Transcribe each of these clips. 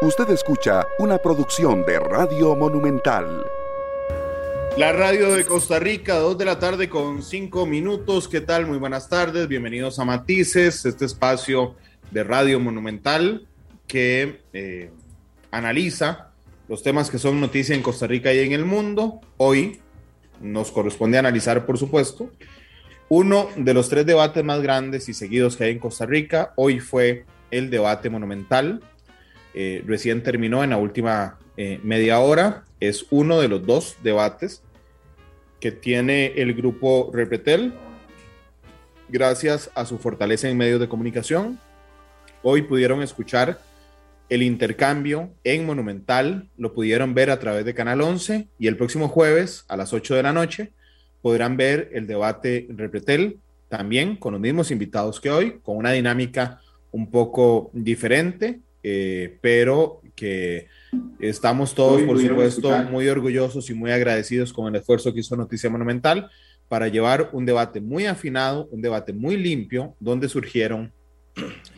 Usted escucha una producción de Radio Monumental. La radio de Costa Rica, 2 de la tarde con 5 minutos. ¿Qué tal? Muy buenas tardes. Bienvenidos a Matices, este espacio de Radio Monumental que eh, analiza los temas que son noticia en Costa Rica y en el mundo. Hoy nos corresponde analizar, por supuesto, uno de los tres debates más grandes y seguidos que hay en Costa Rica. Hoy fue el debate monumental. Eh, recién terminó en la última eh, media hora. Es uno de los dos debates que tiene el grupo Repretel, gracias a su fortaleza en medios de comunicación. Hoy pudieron escuchar el intercambio en Monumental, lo pudieron ver a través de Canal 11 y el próximo jueves a las 8 de la noche podrán ver el debate Repretel también con los mismos invitados que hoy, con una dinámica un poco diferente, eh, pero que estamos todos, por supuesto, muy orgullosos y muy agradecidos con el esfuerzo que hizo Noticia Monumental para llevar un debate muy afinado, un debate muy limpio, donde surgieron,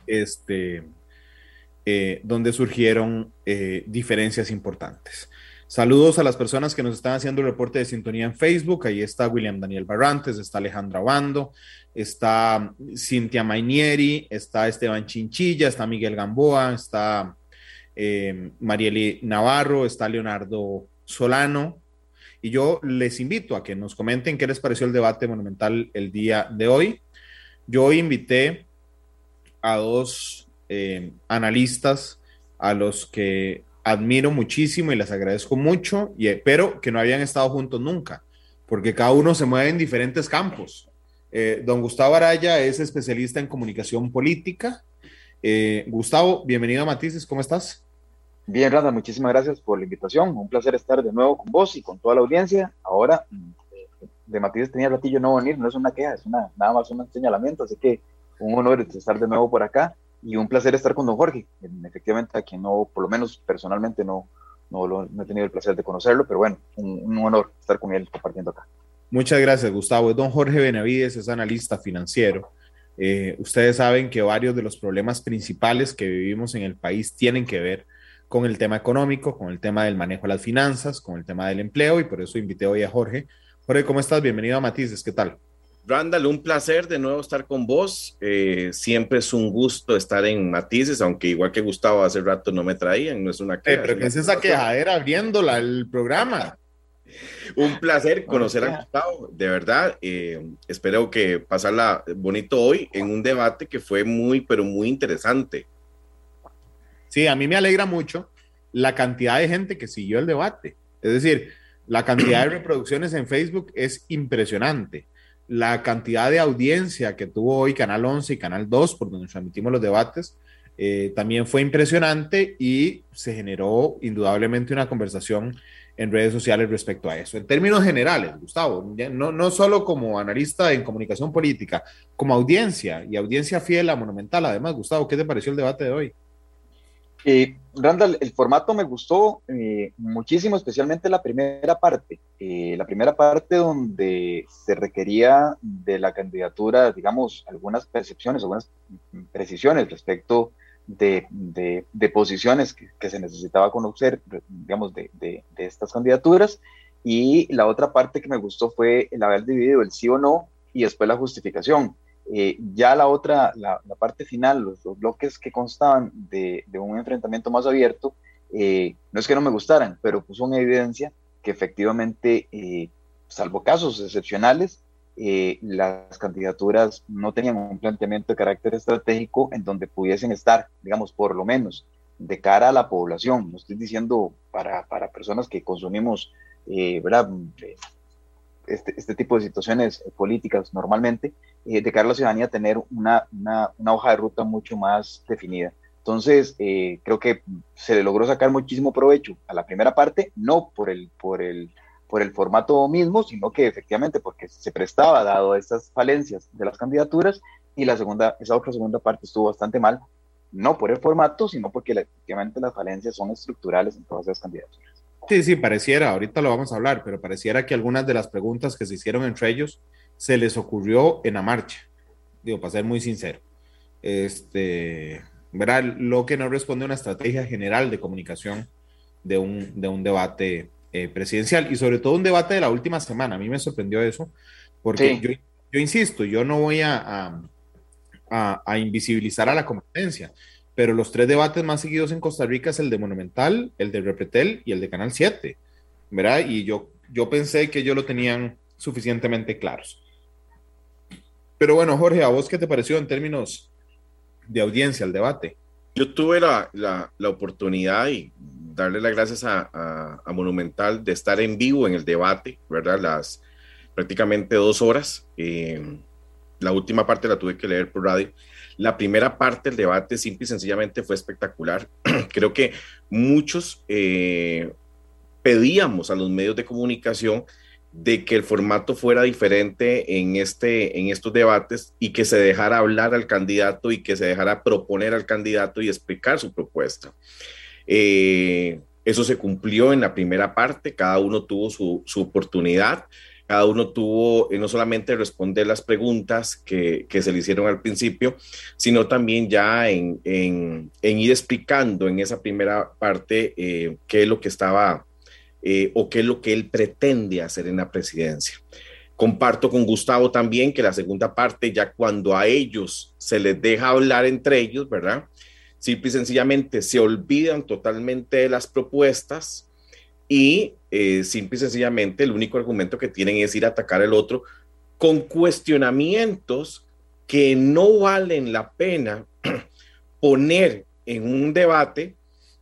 este, eh, donde surgieron eh, diferencias importantes. Saludos a las personas que nos están haciendo el reporte de sintonía en Facebook. Ahí está William Daniel Barrantes, está Alejandra Bando, está Cintia Mainieri, está Esteban Chinchilla, está Miguel Gamboa, está eh, Marieli Navarro, está Leonardo Solano. Y yo les invito a que nos comenten qué les pareció el debate monumental el día de hoy. Yo invité a dos eh, analistas a los que admiro muchísimo y les agradezco mucho, y, pero que no habían estado juntos nunca, porque cada uno se mueve en diferentes campos. Eh, don Gustavo Araya es especialista en comunicación política. Eh, Gustavo, bienvenido a Matices, ¿cómo estás? Bien, Randa, muchísimas gracias por la invitación. Un placer estar de nuevo con vos y con toda la audiencia. Ahora, de Matices tenía ratillo no venir, no es una queja, es una, nada más un señalamiento, así que un honor estar de nuevo por acá y un placer estar con don Jorge, efectivamente a quien no, por lo menos personalmente no, no, lo, he tenido el placer de conocerlo, pero bueno, un, honor estar con él compartiendo acá. Muchas gracias, Gustavo. Don Jorge Benavides es analista financiero. Eh, ustedes saben que varios de los problemas principales que vivimos en el país tienen que ver con el tema económico, con el tema del manejo de las finanzas, con el tema del empleo, y por eso invité hoy a Jorge. Jorge, ¿cómo estás? Bienvenido a Matices, ¿qué tal? Randall, un placer de nuevo estar con vos. Eh, siempre es un gusto estar en Matices, aunque igual que Gustavo hace rato no me traían, no es una queja. pero ¿qué es esa quejadera abriéndola el programa? Un placer conocer a Gustavo, de verdad. Eh, espero que pasarla bonito hoy en un debate que fue muy, pero muy interesante. Sí, a mí me alegra mucho la cantidad de gente que siguió el debate. Es decir, la cantidad de reproducciones en Facebook es impresionante la cantidad de audiencia que tuvo hoy Canal 11 y Canal 2, por donde transmitimos los debates, eh, también fue impresionante y se generó indudablemente una conversación en redes sociales respecto a eso. En términos generales, Gustavo, no, no solo como analista en comunicación política, como audiencia y audiencia fiel a Monumental, además, Gustavo, ¿qué te pareció el debate de hoy? Eh, Randall, el formato me gustó eh, muchísimo, especialmente la primera parte. Eh, la primera parte donde se requería de la candidatura, digamos, algunas percepciones, algunas precisiones respecto de, de, posiciones que, se necesitaba conocer, digamos, de, de, estas candidaturas. Y la otra parte que me gustó fue el haber dividido el sí o no y después la justificación. Eh, ya la otra, la, parte final, los, bloques que constaban de, un enfrentamiento más abierto, eh, no es que no me gustaran, pero puso en evidencia que efectivamente, eh, salvo casos excepcionales, las candidaturas no tenían un planteamiento de carácter estratégico en donde pudiesen estar, digamos, por lo menos de cara a la población. No estoy diciendo para, para personas que consumimos, ¿verdad? Este, este, tipo de situaciones políticas normalmente, eh, de cara a la ciudadanía tener una, una, una, hoja de ruta mucho más definida. Entonces, eh, creo que se le logró sacar muchísimo provecho a la primera parte, no por el, por el, por el formato mismo, sino que efectivamente porque se prestaba dado estas falencias de las candidaturas y la segunda, esa otra segunda parte estuvo bastante mal, no por el formato, sino porque efectivamente las falencias son estructurales en todas esas candidaturas. Sí, sí, pareciera, ahorita lo vamos a hablar, pero pareciera que algunas de las preguntas que se hicieron entre ellos se les ocurrió en la marcha. Digo, para ser muy sincero. Este, ¿verdad? Lo que no responde a una estrategia general de comunicación de un, de un debate eh, presidencial y sobre todo un debate de la última semana. A mí me sorprendió eso, porque yo, yo, insisto, yo no voy a, a, a, invisibilizar a la competencia, pero los tres debates más seguidos en Costa Rica es el de Monumental, el de Repretel y el de Canal 7, ¿verdad? Y yo, yo pensé que ellos lo tenían suficientemente claros. Pero bueno, Jorge, ¿a vos qué te pareció en términos de audiencia el debate? Yo tuve la, la, la oportunidad y darle las gracias a, a, Monumental de estar en vivo en el debate, ¿verdad? Las prácticamente dos horas. Eh, la última parte la tuve que leer por radio. La primera parte del debate simple y sencillamente fue espectacular. Creo que muchos eh, pedíamos a los medios de comunicación de que el formato fuera diferente en, este, en estos debates y que se dejara hablar al candidato y que se dejara proponer al candidato y explicar su propuesta. Eh, eso se cumplió en la primera parte, cada uno tuvo su, oportunidad, cada uno tuvo eh, no solamente responder las preguntas que, se le hicieron al principio, sino también ya en ir explicando en esa primera parte eh, qué es lo que estaba eh, o qué es lo que él pretende hacer en la presidencia. Comparto con Gustavo también que la segunda parte, ya cuando a ellos se les deja hablar entre ellos, ¿verdad? Simple y sencillamente se olvidan totalmente de las propuestas y eh, simple y sencillamente el único argumento que tienen es ir a atacar al otro con cuestionamientos que no valen la pena poner en un debate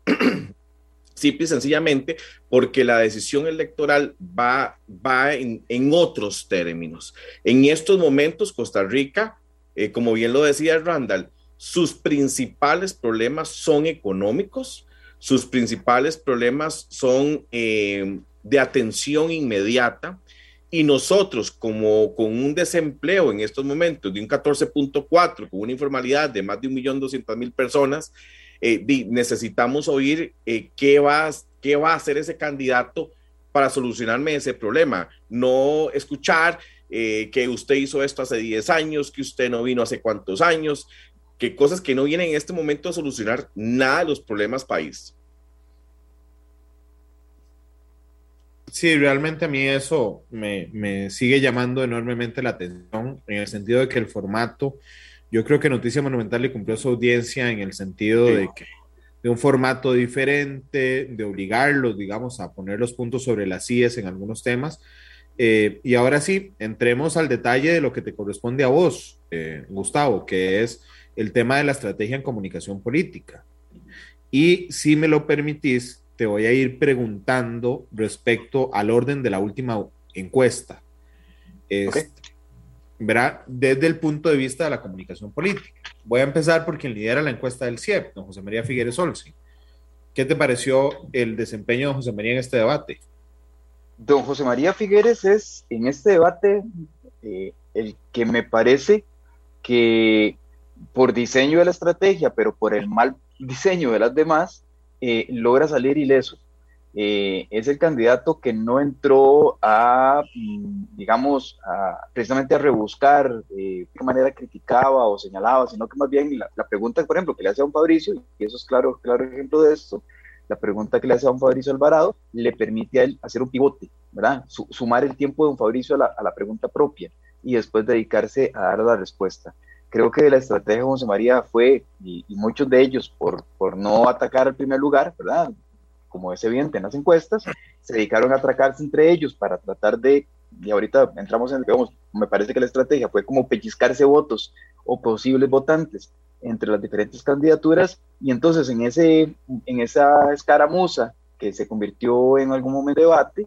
simple y sencillamente porque la decisión electoral va, va en, en otros términos. En estos momentos, Costa Rica, eh, como bien lo decía Randall, sus principales problemas son económicos, sus principales problemas son eh, de atención inmediata y nosotros como con un desempleo en estos momentos de un 14.4, con una informalidad de más de 1.200.000 personas, eh, necesitamos oír eh, qué, va, qué va a hacer ese candidato para solucionarme ese problema, no escuchar que usted hizo esto hace 10 años, que usted no vino hace cuántos años, que cosas que no vienen en este momento a solucionar nada de los problemas país. Sí, realmente a mí eso me, me, sigue llamando enormemente la atención en el sentido de que el formato yo creo que Noticia Monumental le cumplió su audiencia en el sentido sí. de que de un formato diferente, de obligarlos, digamos, a poner los puntos sobre las IES en algunos temas. Eh, y ahora sí, entremos al detalle de lo que te corresponde a vos, eh, Gustavo, que es el tema de la estrategia en comunicación política. Y si me lo permitís, te voy a ir preguntando respecto al orden de la última encuesta. Es, okay verá, desde el punto de vista de la comunicación política. Voy a empezar por quien lidera la encuesta del CIEP, don José María Figueres Olsi. ¿Qué te pareció el desempeño de José María en este debate? Don José María Figueres es en este debate eh, el que me parece que por diseño de la estrategia, pero por el mal diseño de las demás, eh, logra salir ileso. Eh, es el candidato que no entró a, mm, digamos, precisamente a rebuscar eh, de qué manera criticaba o señalaba, sino que más bien la, pregunta, por ejemplo, que le hace a un Fabricio, y eso es claro, claro ejemplo de esto, la pregunta que le hace a un Fabricio Alvarado le permite a él hacer un pivote, ¿verdad? Su, sumar el tiempo de un Fabricio a la, a la, pregunta propia y después dedicarse a dar la respuesta. Creo que la estrategia de José María fue, y, y muchos de ellos, por, por no atacar al primer lugar, ¿verdad? como es evidente en las encuestas, se dedicaron a atracarse entre ellos para tratar de, y ahorita entramos en, digamos, me parece que la estrategia fue como pellizcarse votos o posibles votantes entre las diferentes candidaturas, y entonces en, ese, en esa escaramuza que se convirtió en algún momento de debate,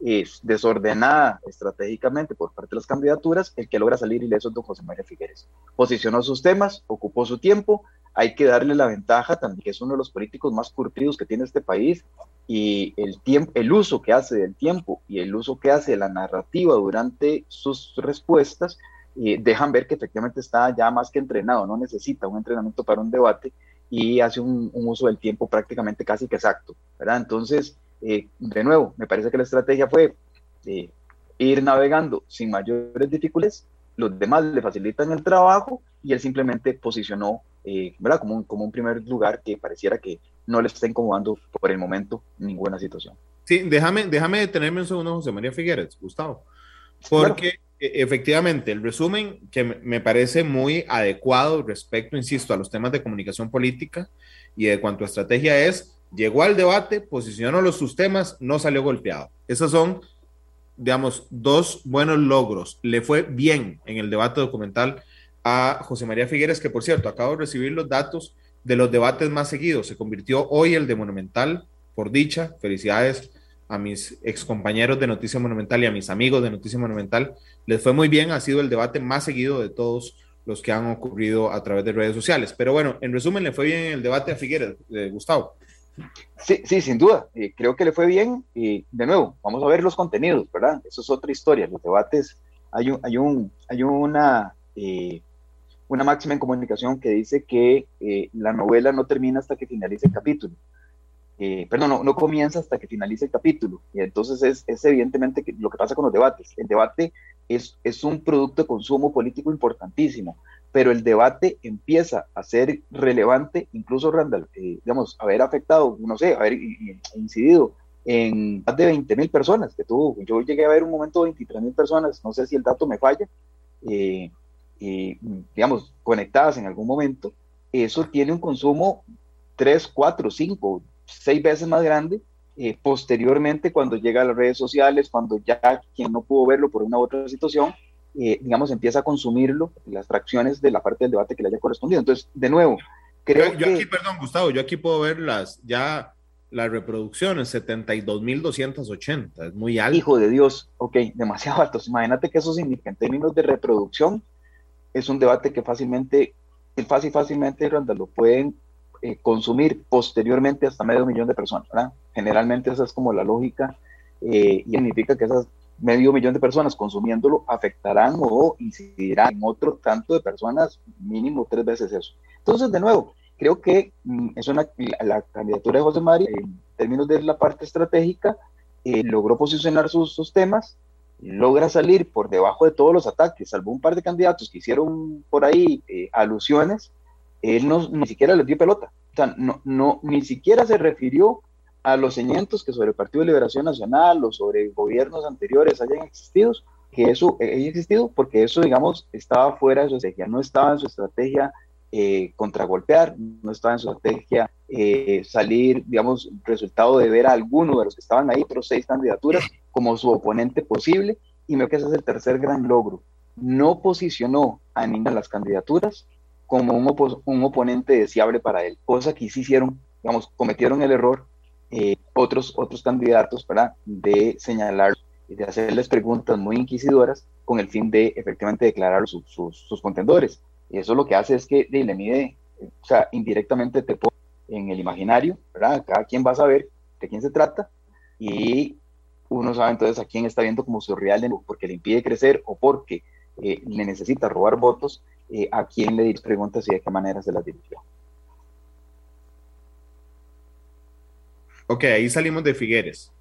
es desordenada estratégicamente por parte de las candidaturas, el que logra salir ileso es don José María Figueres. Posicionó sus temas, ocupó su tiempo, hay que darle la ventaja también que es uno de los políticos más curtidos que tiene este país y el tiempo, el uso que hace del tiempo y el uso que hace de la narrativa durante sus respuestas eh, dejan ver que efectivamente está ya más que entrenado, no necesita un entrenamiento para un debate y hace un, un uso del tiempo prácticamente casi que exacto, ¿verdad? Entonces, eh, de nuevo, me parece que la estrategia fue eh, ir navegando sin mayores dificultades, los demás le facilitan el trabajo y él simplemente posicionó eh, ¿verdad? Como un, como un primer lugar que pareciera que no le está incomodando por el momento ninguna situación. Sí, déjame, déjame detenerme un segundo, José María Figueres, Gustavo, porque efectivamente el resumen que me parece muy adecuado respecto, insisto, a los temas de comunicación política y de cuanto a estrategia es, llegó al debate, posicionó sus temas, no salió golpeado. Esos son, digamos, dos buenos logros. Le fue bien en el debate documental a José María Figueres, que por cierto, acabo de recibir los datos de los debates más seguidos. Se convirtió hoy el de Monumental, por dicha. Felicidades a mis excompañeros de Noticia Monumental y a mis amigos de Noticia Monumental. Les fue muy bien, ha sido el debate más seguido de todos los que han ocurrido a través de redes sociales. Pero bueno, en resumen, le fue bien el debate a Figueres, eh, Gustavo. Sí, sí, sin duda. Eh, creo que le fue bien. Y de nuevo, vamos a ver los contenidos, ¿verdad? Eso es otra historia. Los debates, hay, un, hay, un, hay una eh, una máxima en comunicación que dice que eh, la novela no termina hasta que finalice el capítulo. Eh, perdón, no, comienza hasta que finalice el capítulo. Y entonces es, es evidentemente lo que pasa con los debates. El debate es, es un producto de consumo político importantísimo, pero el debate empieza a ser relevante, incluso Randall, eh, digamos, haber afectado, no sé, haber incidido en más de 20 mil personas que tuvo. Yo llegué a ver un momento 23 mil personas, no sé si el dato me falla, eh, digamos, conectadas en algún momento, eso tiene un consumo 3, 4, 5, 6 veces más grande eh, posteriormente cuando llega a las redes sociales, cuando ya quien no pudo verlo por una u otra situación, eh, digamos, empieza a consumirlo, las fracciones de la parte del debate que le haya correspondido. Entonces, de nuevo, creo yo, aquí, perdón, Gustavo, yo aquí puedo ver las, ya las reproducciones, 72.280, es muy alto. Hijo de Dios, ok, demasiado altos. Imagínate que eso significa en términos de reproducción es un debate que fácilmente, fácil, fácilmente lo pueden eh, consumir posteriormente hasta medio millón de personas. ¿verdad? Generalmente esa es como la lógica eh, y significa que esas medio millón de personas consumiéndolo afectarán o incidirán en otro tanto de personas, mínimo tres veces eso. Entonces, de nuevo, creo que mm, es una, la, candidatura de José María, en términos de la parte estratégica, eh, logró posicionar sus, sus temas, logra salir por debajo de todos los ataques, salvo un par de candidatos que hicieron por ahí eh, alusiones, él no, ni siquiera les dio pelota. O sea, no, no, ni siquiera se refirió a los señalamientos que sobre el Partido de Liberación Nacional o sobre gobiernos anteriores hayan existido, que eso haya existido, porque eso, digamos, estaba fuera de su estrategia, no estaba en su estrategia eh, contragolpear, no estaba en su estrategia eh, salir, digamos, resultado de ver a alguno de los que estaban ahí, otros seis candidaturas, como su oponente posible, y me que ese es el tercer gran logro. No posicionó a ninguna de las candidaturas como un, un oponente deseable para él, cosa que sí hicieron, digamos, cometieron el error eh, otros, otros candidatos, ¿verdad? De señalar de hacerles preguntas muy inquisidoras con el fin de efectivamente declarar sus, sus, contendores. Y eso lo que hace es que le mide, o sea, indirectamente te pone en el imaginario, ¿verdad? Cada quien va a saber de quién se trata y uno sabe entonces a quién está viendo como su real porque le impide crecer o porque eh, le necesita robar votos, eh, a quién le preguntas y de qué manera se las dirigió. Ok, ahí salimos de Figueres.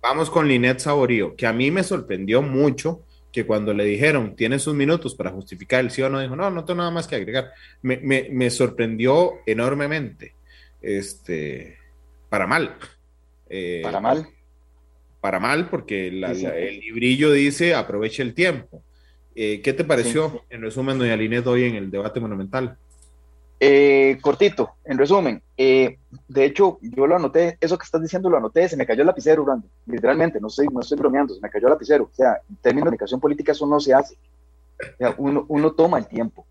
Vamos con Linet Saborío, que a mí me sorprendió mucho que cuando le dijeron, tiene sus minutos para justificar el sí o no, dijo, no, no tengo nada más que agregar. Me, me, me sorprendió enormemente, este, para mal. Eh, para mal para mal, porque el librillo dice aproveche el tiempo. Eh, ¿Qué te pareció, en resumen, doña Linet, hoy en el debate monumental? Eh, cortito, en resumen, eh, de hecho, yo lo anoté, eso que estás diciendo lo anoté, se me cayó el lapicero, Brando, literalmente, no estoy, no estoy bromeando, se me cayó el lapicero. O sea, en términos de comunicación política, eso no se hace. O sea, uno, uno toma el tiempo,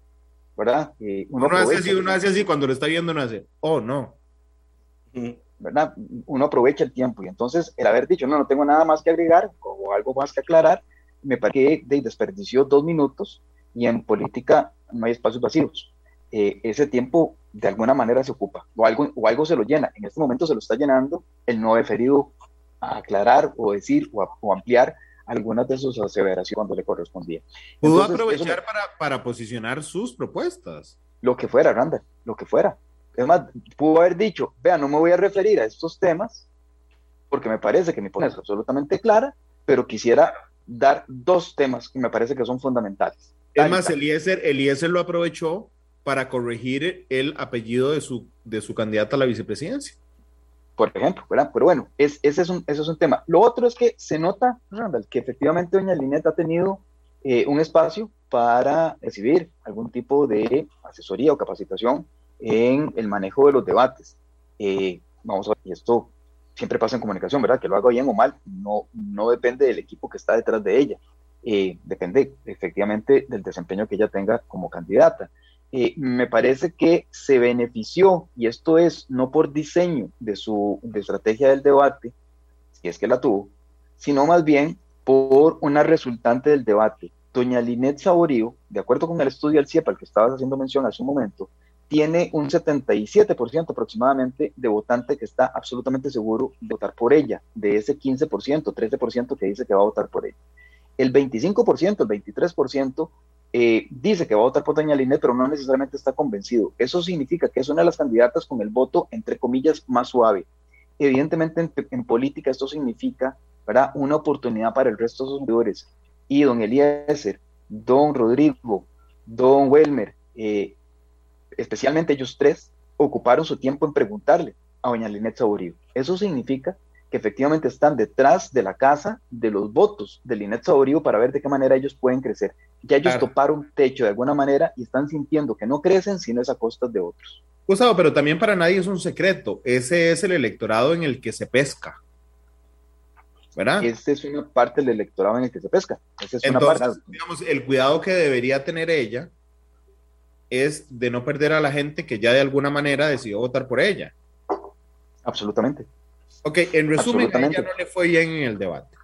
¿verdad? uno, hace así, uno hace así, cuando lo está viendo, uno hace, oh, no. ¿verdad? Uno aprovecha el tiempo y entonces el haber dicho, no, no tengo nada más que agregar o algo más que aclarar, me parece que desperdició dos minutos y en política no hay espacios vacíos. Eh, ese tiempo de alguna manera se ocupa o algo, o algo se lo llena. En este momento se lo está llenando el no referido a aclarar o decir o, ampliar algunas de sus aseveraciones cuando le correspondía. Pudo aprovechar para, para posicionar sus propuestas. Lo que fuera, Randa, lo que fuera. Es más, pudo haber dicho, vea, no me voy a referir a estos temas porque me parece que mi posición es absolutamente clara, pero quisiera dar dos temas que me parece que son fundamentales. Es más, Eliezer, Eliezer lo aprovechó para corregir el apellido de su, de su candidata a la vicepresidencia. Por ejemplo, ¿verdad? Pero bueno, es, ese, es un, ese es un tema. Lo otro es que se nota, Randall, que efectivamente doña Linet ha tenido eh, un espacio para recibir algún tipo de asesoría o capacitación en el manejo de los debates. Eh, vamos a ver, y esto siempre pasa en comunicación, ¿verdad? Que lo haga bien o mal, no, no depende del equipo que está detrás de ella, eh, depende efectivamente del desempeño que ella tenga como candidata. Eh, me parece que se benefició, y esto es no por diseño de su de estrategia del debate, si es que la tuvo, sino más bien por una resultante del debate. Doña Linet Saborío, de acuerdo con el estudio del CIEPA al que estabas haciendo mención hace un momento, tiene un 77% aproximadamente de votante que está absolutamente seguro de votar por ella, de ese 15%, 13% que dice que va a votar por ella. El 25%, el 23% eh, dice que va a votar por Doña Linet, pero no necesariamente está convencido. Eso significa que es una de las candidatas con el voto, entre comillas, más suave. Evidentemente, en, política esto significa ¿verdad? una oportunidad para el resto de sus seguidores. Y don Eliezer, don Rodrigo, don Welmer, eh, especialmente ellos tres, ocuparon su tiempo en preguntarle a doña Linet Saborío. Eso significa que efectivamente están detrás de la casa de los votos de Linet Saborío para ver de qué manera ellos pueden crecer. Ya ellos toparon techo de alguna manera y están sintiendo que no crecen sino es a costas de otros. Gustavo, pero también para nadie es un secreto. Ese es el electorado en el que se pesca. ¿verdad? Esa es una parte del electorado en el que se pesca. Esa es Entonces, una parte. digamos, el cuidado que debería tener ella es de no perder a la gente que ya de alguna manera decidió votar por ella. Absolutamente. Ok, en resumen, a ella no le fue bien en el debate.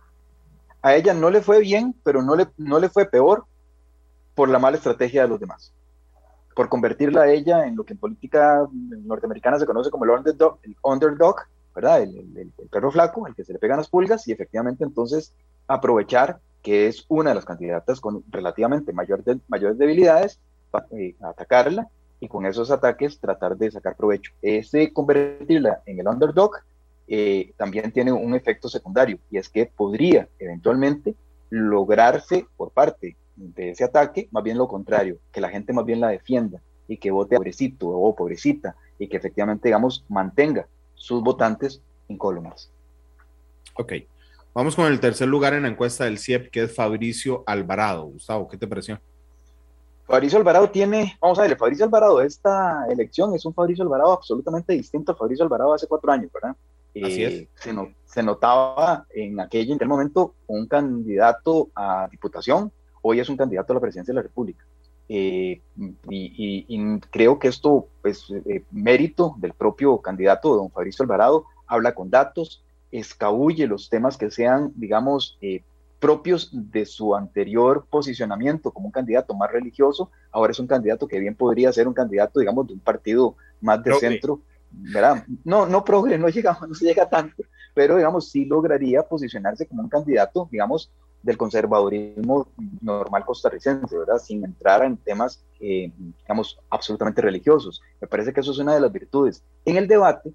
A ella no le fue bien, pero no le, no le fue peor por la mala estrategia de los demás. Por convertirla a ella en lo que en política norteamericana se conoce como el underdog, el underdog ¿verdad? El, perro flaco, el que se le pegan las pulgas, y efectivamente entonces aprovechar que es una de las candidatas con relativamente mayor mayores debilidades eh, atacarla y con esos ataques tratar de sacar provecho. Ese convertirla en el underdog eh, también tiene un efecto secundario y es que podría eventualmente lograrse por parte de ese ataque más bien lo contrario, que la gente más bien la defienda y que vote pobrecito o pobrecita y que efectivamente, digamos, mantenga sus votantes en columnas. Ok. Vamos con el tercer lugar en la encuesta del CIEP, que es Fabricio Alvarado. Gustavo, ¿qué te pareció? Fabricio Alvarado tiene, vamos a ver, Fabricio Alvarado, esta elección es un Fabricio Alvarado absolutamente distinto al Fabricio Alvarado hace cuatro años, ¿verdad? Así es. Eh, se, se, notaba en aquel, en aquel momento un candidato a diputación, hoy es un candidato a la presidencia de la República. Eh, y, creo que esto es eh, mérito del propio candidato, don Fabricio Alvarado, habla con datos, escabulle los temas que sean, digamos, eh, propios de su anterior posicionamiento como un candidato más religioso, ahora es un candidato que bien podría ser un candidato, digamos, de un partido más de centro, ¿verdad? No, no progre, no llega, no se llega tanto, pero digamos, sí lograría posicionarse como un candidato, digamos, del conservadurismo normal costarricense, ¿verdad? Sin entrar en temas, eh, digamos, absolutamente religiosos. Me parece que eso es una de las virtudes. En el debate,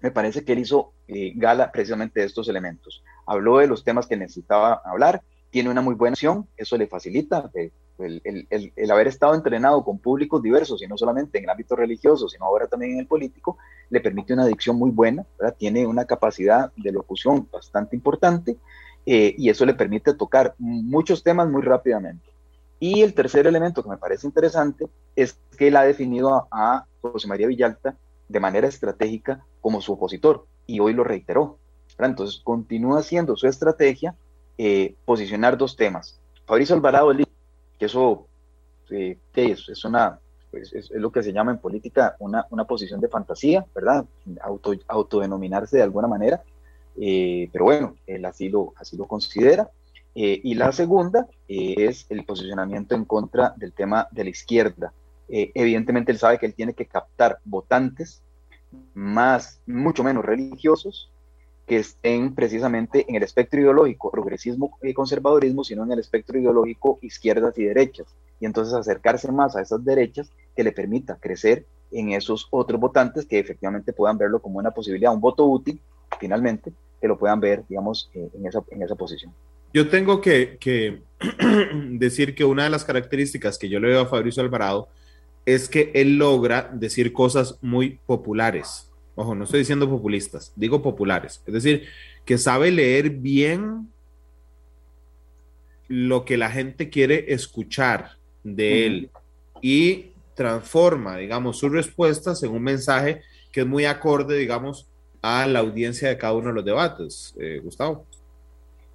me parece que él hizo eh, gala precisamente de estos elementos. Habló de los temas que necesitaba hablar, tiene una muy buena acción, eso le facilita eh, el, haber estado entrenado con públicos diversos y no solamente en el ámbito religioso, sino ahora también en el político, le permite una adicción muy buena, tiene una capacidad de locución bastante importante eh, y eso le permite tocar muchos temas muy rápidamente. Y el tercer elemento que me parece interesante es que él ha definido a José María Villalta de manera estratégica como su opositor y hoy lo reiteró. Entonces continúa haciendo su estrategia eh, posicionar dos temas. Fabricio Alvarado, que eso eh, es, una, pues, es, lo que se llama en política una, una posición de fantasía, ¿verdad? Auto, autodenominarse de alguna manera, eh, pero bueno, él así lo, así lo considera. y la segunda es el posicionamiento en contra del tema de la izquierda. evidentemente él sabe que él tiene que captar votantes más, mucho menos religiosos, que estén precisamente en el espectro ideológico, progresismo y conservadurismo, sino en el espectro ideológico izquierdas y derechas. Y entonces acercarse más a esas derechas que le permita crecer en esos otros votantes que efectivamente puedan verlo como una posibilidad, un voto útil, finalmente, que lo puedan ver, digamos, eh, en, esa, en esa posición. Yo tengo que, que decir que una de las características que yo le veo a Fabricio Alvarado es que él logra decir cosas muy populares. Ojo, no estoy diciendo populistas, digo populares. Es decir, que sabe leer bien lo que la gente quiere escuchar de él y transforma, digamos, sus respuestas en un mensaje que es muy acorde, digamos, a la audiencia de cada uno de los debates. Eh, Gustavo.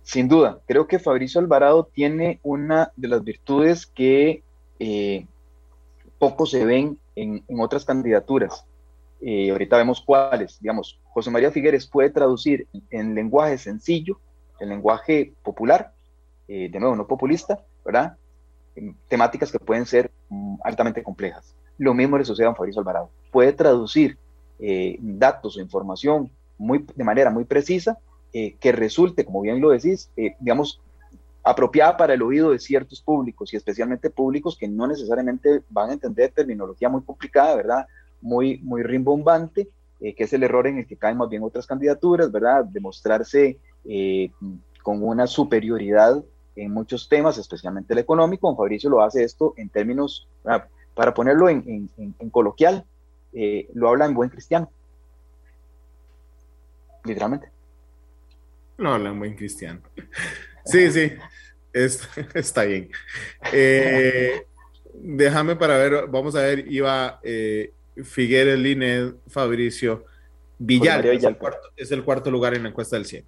Sin duda, creo que Fabricio Alvarado tiene una de las virtudes que eh, poco se ven en, otras candidaturas. Eh, ahorita vemos cuáles. Digamos, José María Figueres puede traducir en, lenguaje sencillo, en lenguaje popular, de nuevo, no populista, ¿verdad? temáticas que pueden ser mm, altamente complejas. Lo mismo le sucede a Fabricio Alvarado. Puede traducir eh, datos o información muy, de manera muy precisa eh, que resulte, como bien lo decís, eh, digamos, apropiada para el oído de ciertos públicos y especialmente públicos que no necesariamente van a entender terminología muy complicada, ¿verdad? Muy, muy rimbombante, que es el error en el que caen más bien otras candidaturas, ¿verdad? Demostrarse con una superioridad en muchos temas, especialmente el económico. Don Fabricio lo hace esto en términos, para ponerlo en, coloquial, eh, lo habla en buen cristiano. Literalmente. No habla en buen cristiano. Sí, sí, está bien. Eh, déjame para ver, vamos a ver, iba eh, Figueres, Lined, Fabricio, Villar, es el, cuarto, es el cuarto lugar en la encuesta del 100.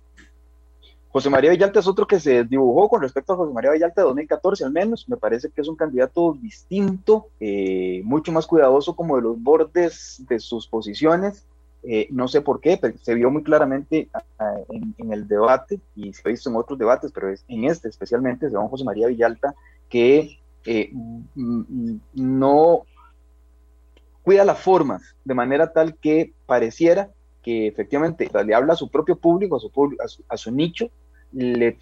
José María Villalta es otro que se dibujó con respecto a José María Villalta de 2014 al menos. Me parece que es un candidato distinto, eh, mucho más cuidadoso como de los bordes de sus posiciones. Eh, no sé por qué, pero se vio muy claramente en, el debate y se ha visto en otros debates, pero es, en este especialmente, se ve José María Villalta que eh, no cuida las formas de manera tal que pareciera que efectivamente le habla a su propio público, a su, a su nicho, le,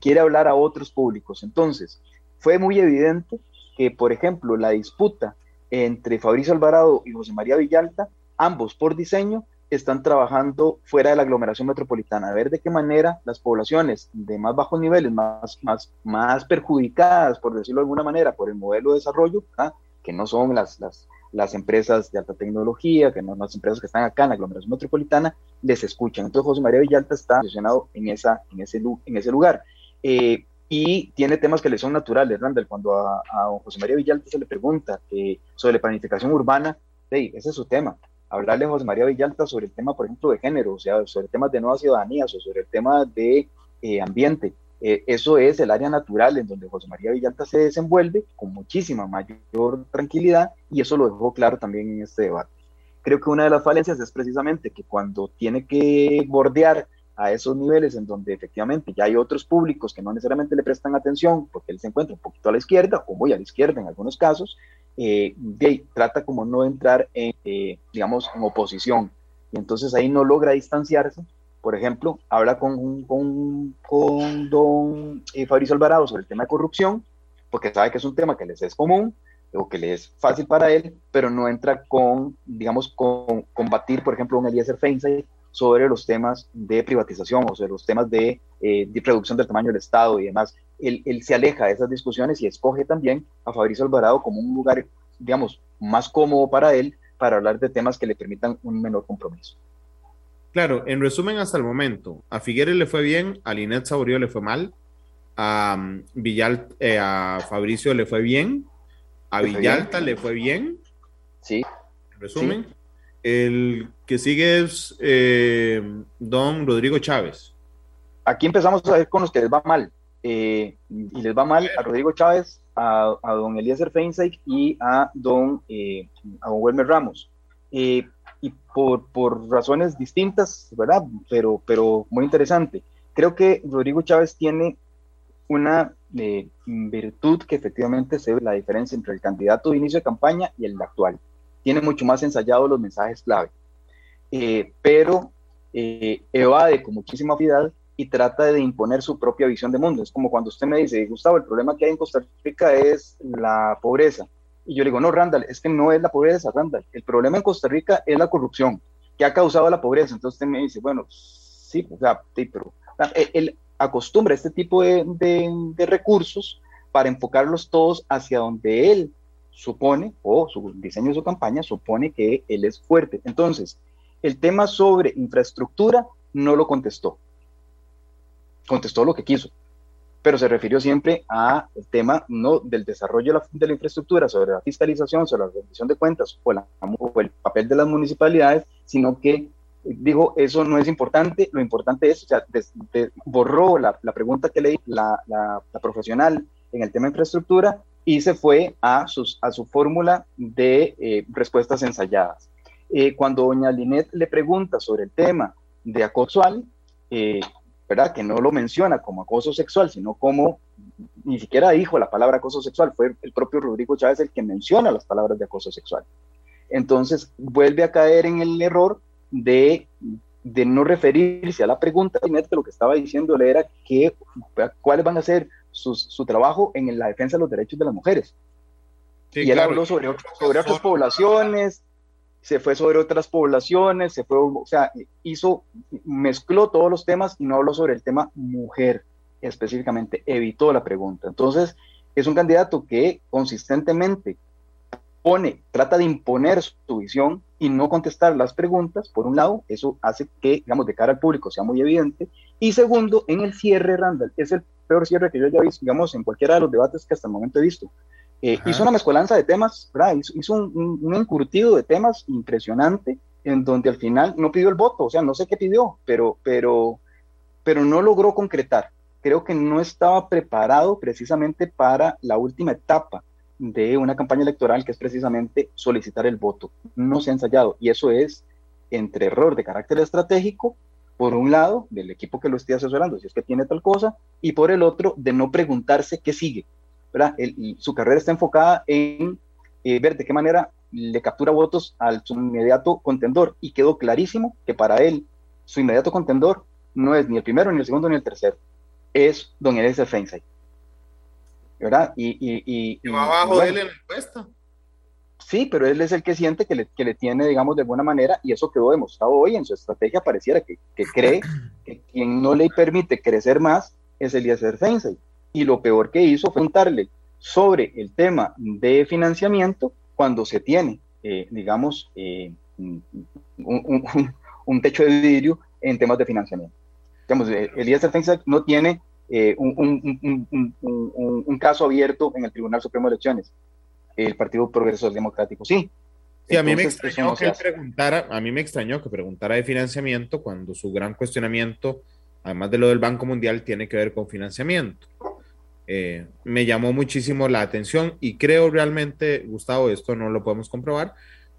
quiere hablar a otros públicos. Entonces, fue muy evidente que, por ejemplo, la disputa entre Fabricio Alvarado y José María Villalta, ambos por diseño, están trabajando fuera de la aglomeración metropolitana, a ver de qué manera las poblaciones de más bajos niveles, más, más, más perjudicadas, por decirlo de alguna manera, por el modelo de desarrollo, que no son las, las, las empresas de alta tecnología, que no las empresas que están acá en la aglomeración metropolitana, les escuchan. Entonces José María Villalta está posicionado en, esa, en, ese, en ese lugar. Eh, y tiene temas que le son naturales, Randall. Cuando a, José María Villalta se le pregunta eh, sobre planificación urbana, ese es su tema. Hablarle a José María Villalta sobre el tema, por ejemplo, de género, o sea, sobre temas de nuevas ciudadanías o sobre el tema de eh, ambiente. Eh, eso es el área natural en donde José María Villalta se desenvuelve con muchísima mayor tranquilidad y eso lo dejó claro también en este debate. Creo que una de las falencias es precisamente que cuando tiene que bordear a esos niveles en donde efectivamente ya hay otros públicos que no necesariamente le prestan atención porque él se encuentra un poquito a la izquierda o muy a la izquierda en algunos casos, eh, trata como no entrar en, eh, digamos, en oposición. Y entonces ahí no logra distanciarse por ejemplo, habla con, con, con don eh, Fabricio Alvarado sobre el tema de corrupción, porque sabe que es un tema que les es común o que le es fácil para él, pero no entra con, digamos, con combatir, por ejemplo, un Eliezer Feinstein sobre los temas de privatización o sobre los temas de, eh, de reducción del tamaño del Estado y demás. Él, él, se aleja de esas discusiones y escoge también a Fabricio Alvarado como un lugar, digamos, más cómodo para él para hablar de temas que le permitan un menor compromiso. Claro, en resumen, hasta el momento, a Figueres le fue bien, a Linet Saborío le fue mal, a, um, eh, a Fabricio le fue bien, a Villalta le fue bien. Sí. En resumen, el que sigue es eh, don Rodrigo Chávez. Aquí empezamos a ver con los que les va mal. Eh, y les va mal a Rodrigo Chávez, a, don Eliezer Feinstein y a don, a don Wilmer Ramos y por, por razones distintas, ¿verdad? Pero, pero muy interesante. Creo que Rodrigo Chávez tiene una eh, virtud que efectivamente se ve la diferencia entre el candidato de inicio de campaña y el actual. Tiene mucho más ensayado los mensajes clave, eh, pero eh, evade con muchísima afinidad y trata de imponer su propia visión de mundo. Es como cuando usted me dice, Gustavo, el problema que hay en Costa Rica es la pobreza. Y yo le digo, no, Randall, es que no es la pobreza, Randall. El problema en Costa Rica es la corrupción que ha causado la pobreza. Entonces usted me dice, bueno, sí, o sea, pero él acostumbra este tipo de, de, recursos para enfocarlos todos hacia donde él supone, o su diseño de su campaña supone que él es fuerte. Entonces, el tema sobre infraestructura no lo contestó. Contestó lo que quiso, pero se refirió siempre al tema no del desarrollo de la, infraestructura, sobre la fiscalización, sobre la rendición de cuentas o, el papel de las municipalidades, sino que dijo, eso no es importante, lo importante es, o sea, borró la, pregunta que leí la, la, profesional en el tema de infraestructura y se fue a, sus, a su fórmula de eh, respuestas ensayadas. Eh, cuando doña Linet le pregunta sobre el tema de acoso sexual, eh, ¿verdad? Que no lo menciona como acoso sexual, sino como, ni siquiera dijo la palabra acoso sexual, fue el propio Rodrigo Chávez el que menciona las palabras de acoso sexual. Entonces vuelve a caer en el error de, de no referirse a la pregunta, que lo que estaba diciéndole era que, cuáles van a ser su trabajo en la defensa de los derechos de las mujeres. y él habló sobre, sobre otras poblaciones, se fue sobre otras poblaciones, se fue, o sea, hizo, mezcló todos los temas y no habló sobre el tema mujer específicamente, evitó la pregunta. Entonces, es un candidato que consistentemente pone, trata de imponer su visión y no contestar las preguntas, por un lado, eso hace que, digamos, de cara al público sea muy evidente, y segundo, en el cierre, Randall, es el peor cierre que yo ya he visto, digamos, en cualquiera de los debates que hasta el momento he visto. Eh, hizo una mezcolanza de temas, ¿verdad? Hizo, un, un, encurtido de temas impresionante en donde al final no pidió el voto, o sea, no sé qué pidió, pero, pero, pero no logró concretar. Creo que no estaba preparado precisamente para la última etapa de una campaña electoral que es precisamente solicitar el voto. No se ha ensayado y eso es entre error de carácter estratégico, por un lado, del equipo que lo esté asesorando, si es que tiene tal cosa, y por el otro, de no preguntarse qué sigue y su carrera está enfocada en eh, ver de qué manera le captura votos al su inmediato contendor y quedó clarísimo que para él su inmediato contendor no es ni el primero, ni el segundo, ni el tercero, es don Eliezer Feinsay. ¿Verdad? Y, y, y, va abajo de él en la encuesta. Sí, pero él es el que siente que le, que le, tiene, digamos, de alguna manera, y eso quedó demostrado hoy en su estrategia, pareciera que, que cree que quien no le permite crecer más es Eliezer Feinsay y lo peor que hizo fue preguntarle sobre el tema de financiamiento cuando se tiene, eh, digamos, eh, un, techo de vidrio en temas de financiamiento. Digamos, eh, Elías Defensa no tiene un, caso abierto en el Tribunal Supremo de Elecciones. El Partido Progreso Democrático sí. Sí, a mí me extrañó que preguntara, a mí me extrañó que preguntara de financiamiento cuando su gran cuestionamiento, además de lo del Banco Mundial, tiene que ver con financiamiento. Eh, me llamó muchísimo la atención y creo realmente, Gustavo, esto no lo podemos comprobar,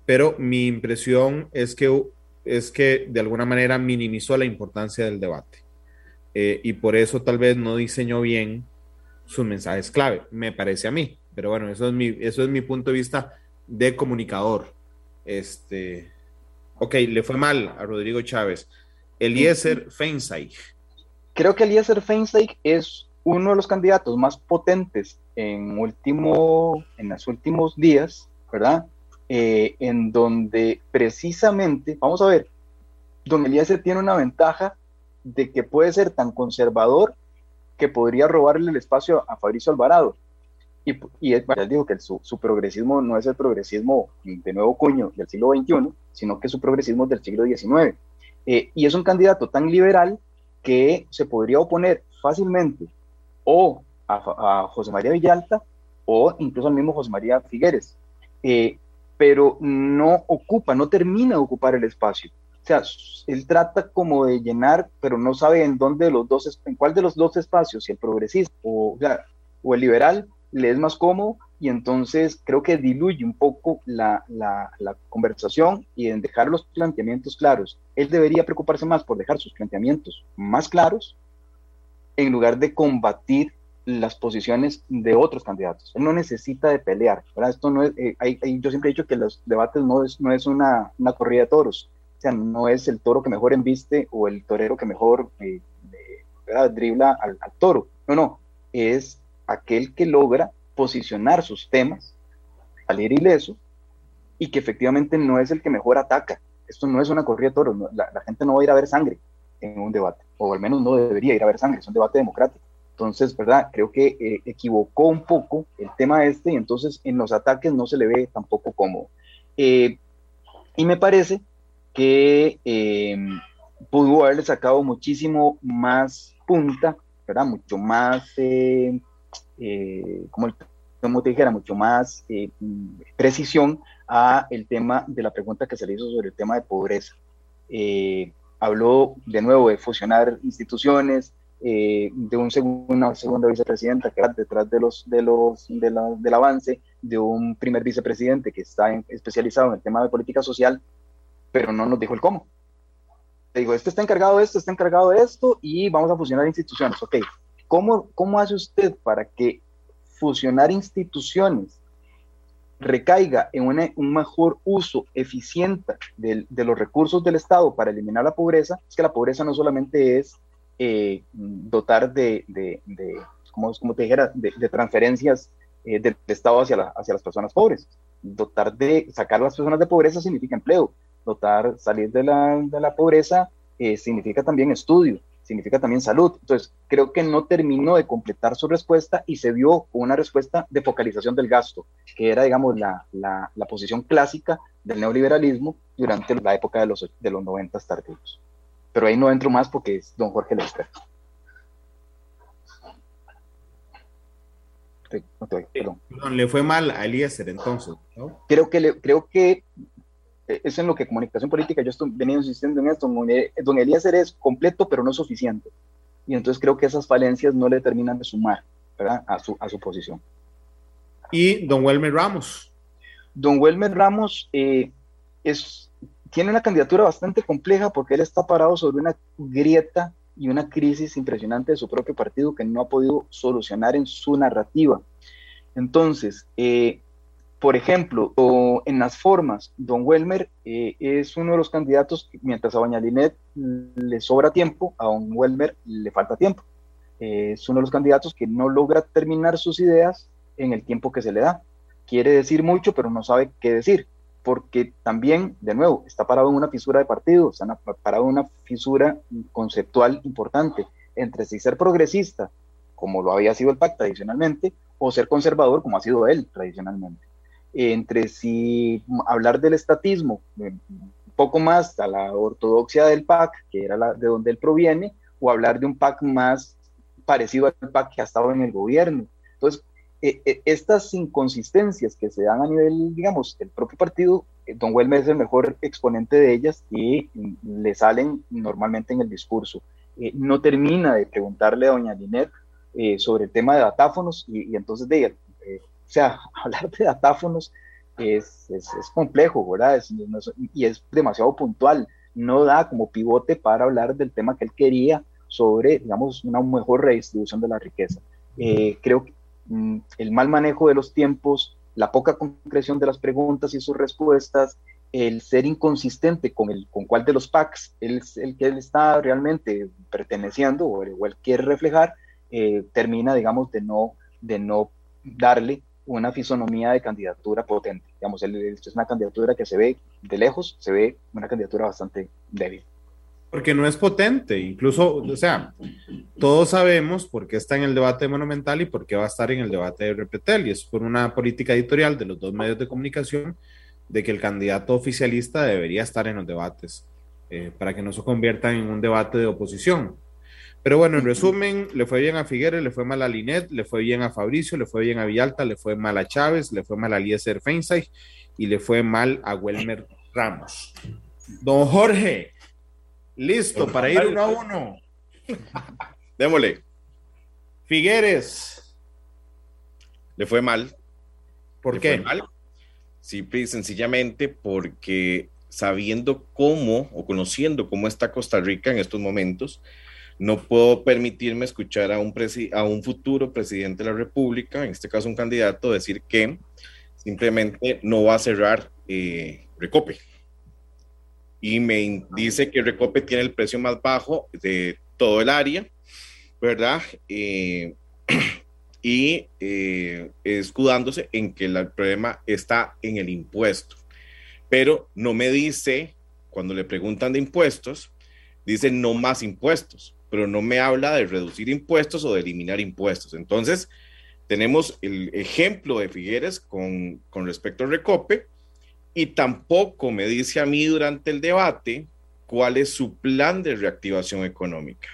pero mi impresión es que, es que de alguna manera minimizó la importancia del debate eh, y por eso tal vez no diseñó bien sus mensajes clave, me parece a mí, pero bueno, eso es mi, eso es mi punto de vista de comunicador. Este, ok, le fue mal a Rodrigo Chávez. Eliezer Feinstein. Creo que Eliezer Feinstein es uno de los candidatos más potentes en, último, en los últimos días, ¿verdad? Eh, en donde precisamente, vamos a ver, don Eliezer tiene una ventaja de que puede ser tan conservador que podría robarle el espacio a Fabricio Alvarado. Y, y ya digo que su, progresismo no es el progresismo de nuevo cuño del siglo XXI, sino que su progresismo es del siglo XIX. Eh, y es un candidato tan liberal que se podría oponer fácilmente o a, José María Villalta o incluso al mismo José María Figueres, eh, pero no ocupa, no termina de ocupar el espacio. O sea, él trata como de llenar, pero no sabe en dónde los dos, en cuál de los dos espacios, si el progresista o, el liberal, le es más cómodo y entonces creo que diluye un poco la, conversación y en dejar los planteamientos claros. Él debería preocuparse más por dejar sus planteamientos más claros en lugar de combatir las posiciones de otros candidatos. Él no necesita de pelear. Esto no es, eh, yo siempre he dicho que los debates no es, no es una, una, corrida de toros, o sea, no es el toro que mejor embiste o el torero que mejor eh, dribla al, al, toro, no, no, es aquel que logra posicionar sus temas, salir ileso, y que efectivamente no es el que mejor ataca. Esto no es una corrida de toros, la, la gente no va a ir a ver sangre, en un debate, o al menos no debería ir a ver sangre, es un debate democrático. Entonces, ¿verdad? Creo que eh, equivocó un poco el tema este y entonces en los ataques no se le ve tampoco cómodo. Eh, y me parece que eh, pudo haberle sacado muchísimo más punta, ¿verdad? Mucho más, como, como, te dijera, mucho más precisión a el tema de la pregunta que se le hizo sobre el tema de pobreza. Habló de nuevo de fusionar instituciones, eh, de un una segunda vicepresidenta que va detrás de los, de los, del avance, de un primer vicepresidente que está especializado en el tema de política social, pero no nos dijo el cómo. Le digo, este está encargado de esto, está encargado de esto y vamos a fusionar instituciones. Ok, ¿cómo, cómo hace usted para que fusionar instituciones recaiga en un mejor uso eficiente de, de, los recursos del Estado para eliminar la pobreza, es que la pobreza no solamente es eh, dotar de, de, como, te dijera, de, transferencias eh, del Estado hacia, hacia las personas pobres. Dotar de, sacar a las personas de pobreza significa empleo. Dotar, salir de la, de la pobreza eh, significa también estudio, significa también salud. Entonces, creo que no terminó de completar su respuesta y se vio con una respuesta de focalización del gasto, que era, digamos, la, la, la posición clásica del neoliberalismo durante la época de los, de los 90 tardíos pero ahí no entro más porque es don Jorge Lester. le fue mal a Eliezer entonces, Creo que, le, creo que es en lo que comunicación política, yo estoy venido insistiendo en esto, don Eliezer es completo pero no suficiente. Y entonces creo que esas falencias no le terminan de sumar A, su, a su posición. ¿Y don Welmer Ramos? Don Welmer Ramos eh, es tiene una candidatura bastante compleja porque él está parado sobre una grieta y una crisis impresionante de su propio partido que no ha podido solucionar en su narrativa. Entonces, eh, por ejemplo, en las formas, Don Welmer eh, es uno de los candidatos, mientras a Doña Linet le sobra tiempo, a Don Welmer le falta tiempo. Eh, es uno de los candidatos que no logra terminar sus ideas en el tiempo que se le da. Quiere decir mucho, pero no sabe qué decir porque también, de nuevo, está parado en una fisura de partido, está parado en una fisura conceptual importante entre si ser progresista, como lo había sido el PAC tradicionalmente, o ser conservador, como ha sido él tradicionalmente. Entre si hablar del estatismo, un poco más a la ortodoxia del PAC, que era la, de donde él proviene, o hablar de un PAC más parecido al PAC que ha estado en el gobierno. Entonces, e, e, estas inconsistencias que se dan a nivel, digamos, del propio partido, eh, Don Welmer es el mejor exponente de ellas y le salen normalmente en el discurso. Eh, no termina de preguntarle a doña Linet eh, sobre el tema de datáfonos y, entonces de o sea, hablar de datáfonos es, es, complejo, ¿verdad? y es demasiado puntual. No da como pivote para hablar del tema que él quería sobre, digamos, una mejor redistribución de la riqueza. creo que Mm, el mal manejo de los tiempos, la poca concreción de las preguntas y sus respuestas, el ser inconsistente con, el, con cuál de los packs él, el que él está realmente perteneciendo o el, o quiere reflejar, eh, termina, digamos, de no, de no darle una fisonomía de candidatura potente. Digamos, es una candidatura que se ve de lejos, se ve una candidatura bastante débil. Porque no es potente, incluso, o sea, todos sabemos por qué está en el debate Monumental y por qué va a estar en el debate de Repetel, y es por una política editorial de los dos medios de comunicación de que el candidato oficialista debería estar en los debates, eh, para que no se conviertan en un debate de oposición. Pero bueno, en resumen, le fue bien a Figueres, le fue mal a Linet, le fue bien a Fabricio, le fue bien a Villalta, le fue mal a Chávez, le fue mal a Eliezer Feinstein y le fue mal a Welmer Ramos. Don Jorge, Listo, para ir uno a uno. Démosle. Figueres. Le fue mal. ¿Por qué? mal. Simple y sencillamente porque sabiendo cómo o conociendo cómo está Costa Rica en estos momentos, no puedo permitirme escuchar a un, futuro presidente de la República, en este caso un candidato, decir que simplemente no va a cerrar eh, Recope y me dice que Recope tiene el precio más bajo de todo el área, ¿verdad? Eh, y eh, escudándose en que el problema está en el impuesto. Pero no me dice, cuando le preguntan de impuestos, dice no más impuestos, pero no me habla de reducir impuestos o de eliminar impuestos. Entonces, tenemos el ejemplo de Figueres con, con respecto al recope y tampoco me dice a mí durante el debate cuál es su plan de reactivación económica.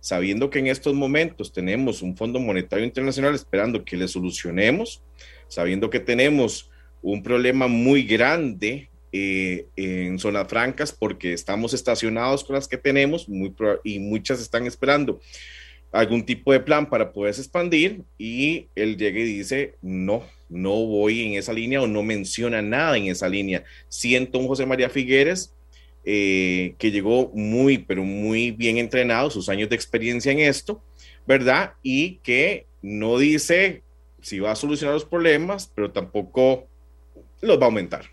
Sabiendo que en estos momentos tenemos un Fondo Monetario Internacional esperando que le solucionemos, sabiendo que tenemos un problema muy grande eh, en zonas francas porque estamos estacionados con las que tenemos muy y muchas están esperando algún tipo de plan para poderse expandir y él llega y dice, no, no voy en esa línea o no menciona nada en esa línea. Siento un José María Figueres eh, que llegó muy, pero muy bien entrenado, sus años de experiencia en esto, ¿verdad? Y que no dice si va a solucionar los problemas, pero tampoco los va a aumentar.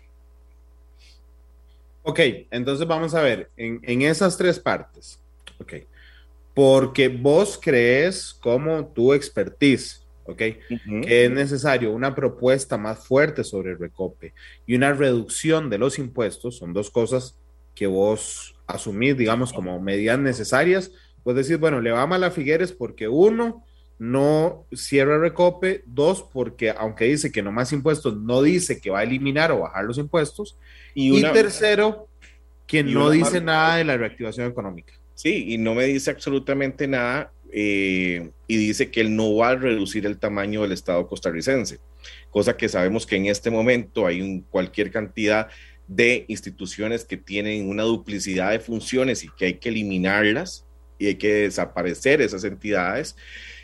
Ok, entonces vamos a ver, en, en esas tres partes, ok, porque vos crees como tu expertise, ¿ok? Que es necesario una propuesta más fuerte sobre el recope y una reducción de los impuestos, son dos cosas que vos asumís, digamos, como medidas necesarias. Pues decir, bueno, le va mal a Figueres porque uno, no cierra recope, dos, porque aunque dice que no más impuestos, no dice que va a eliminar o bajar los impuestos, y, tercero, que no dice nada de la reactivación económica. Sí, y no me dice absolutamente nada eh, y dice que él no va a reducir el tamaño del Estado costarricense, cosa que sabemos que en este momento hay un, cualquier cantidad de instituciones que tienen una duplicidad de funciones y que hay que eliminarlas y hay que desaparecer esas entidades.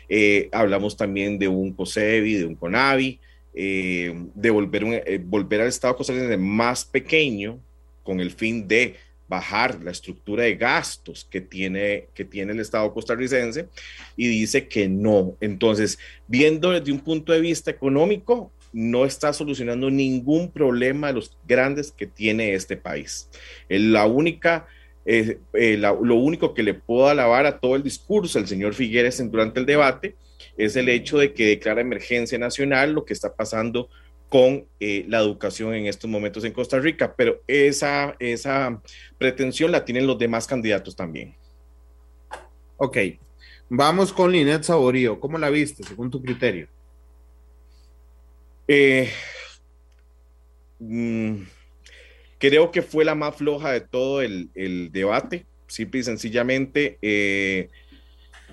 Eh, hablamos también de un COSEBI, de un CONAVI, eh, de volver, volver al Estado costarricense más pequeño con el fin de bajar la estructura de gastos que tiene, que tiene el Estado costarricense y dice que no. Entonces, viendo desde un punto de vista económico, no está solucionando ningún problema de los grandes que tiene este país. La única, eh, eh, lo único que le puedo alabar a todo el discurso del señor Figueres durante el debate es el hecho de que declara emergencia nacional lo que está pasando con eh, la educación en estos momentos en Costa Rica, pero esa, esa pretensión la tienen los demás candidatos también. Ok, vamos con Linet Saborío. ¿Cómo la viste, según tu criterio? Eh, mm, creo que fue la más floja de todo el, debate, simple y sencillamente. eh,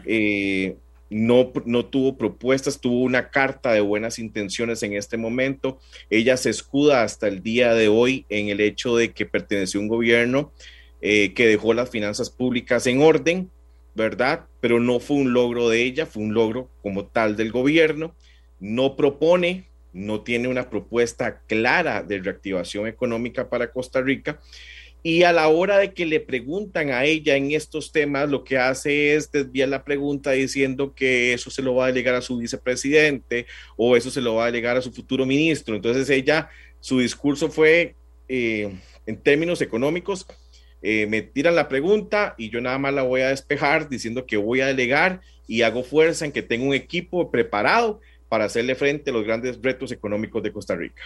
eh no, no tuvo propuestas, tuvo una carta de buenas intenciones en este momento. Ella se escuda hasta el día de hoy en el hecho de que perteneció a un gobierno eh, que dejó las finanzas públicas en orden, ¿verdad? Pero no fue un logro de ella, fue un logro como tal del gobierno. No propone, no tiene una propuesta clara de reactivación económica para Costa Rica y a la hora de que le preguntan a ella en estos temas, lo que hace es desviar la pregunta diciendo que eso se lo va a delegar a su vicepresidente o eso se lo va a delegar a su futuro ministro. Entonces ella, su discurso fue eh, en términos económicos, eh, me tiran la pregunta y yo nada más la voy a despejar diciendo que voy a delegar y hago fuerza en que tengo un equipo preparado para hacerle frente a los grandes retos económicos de Costa Rica.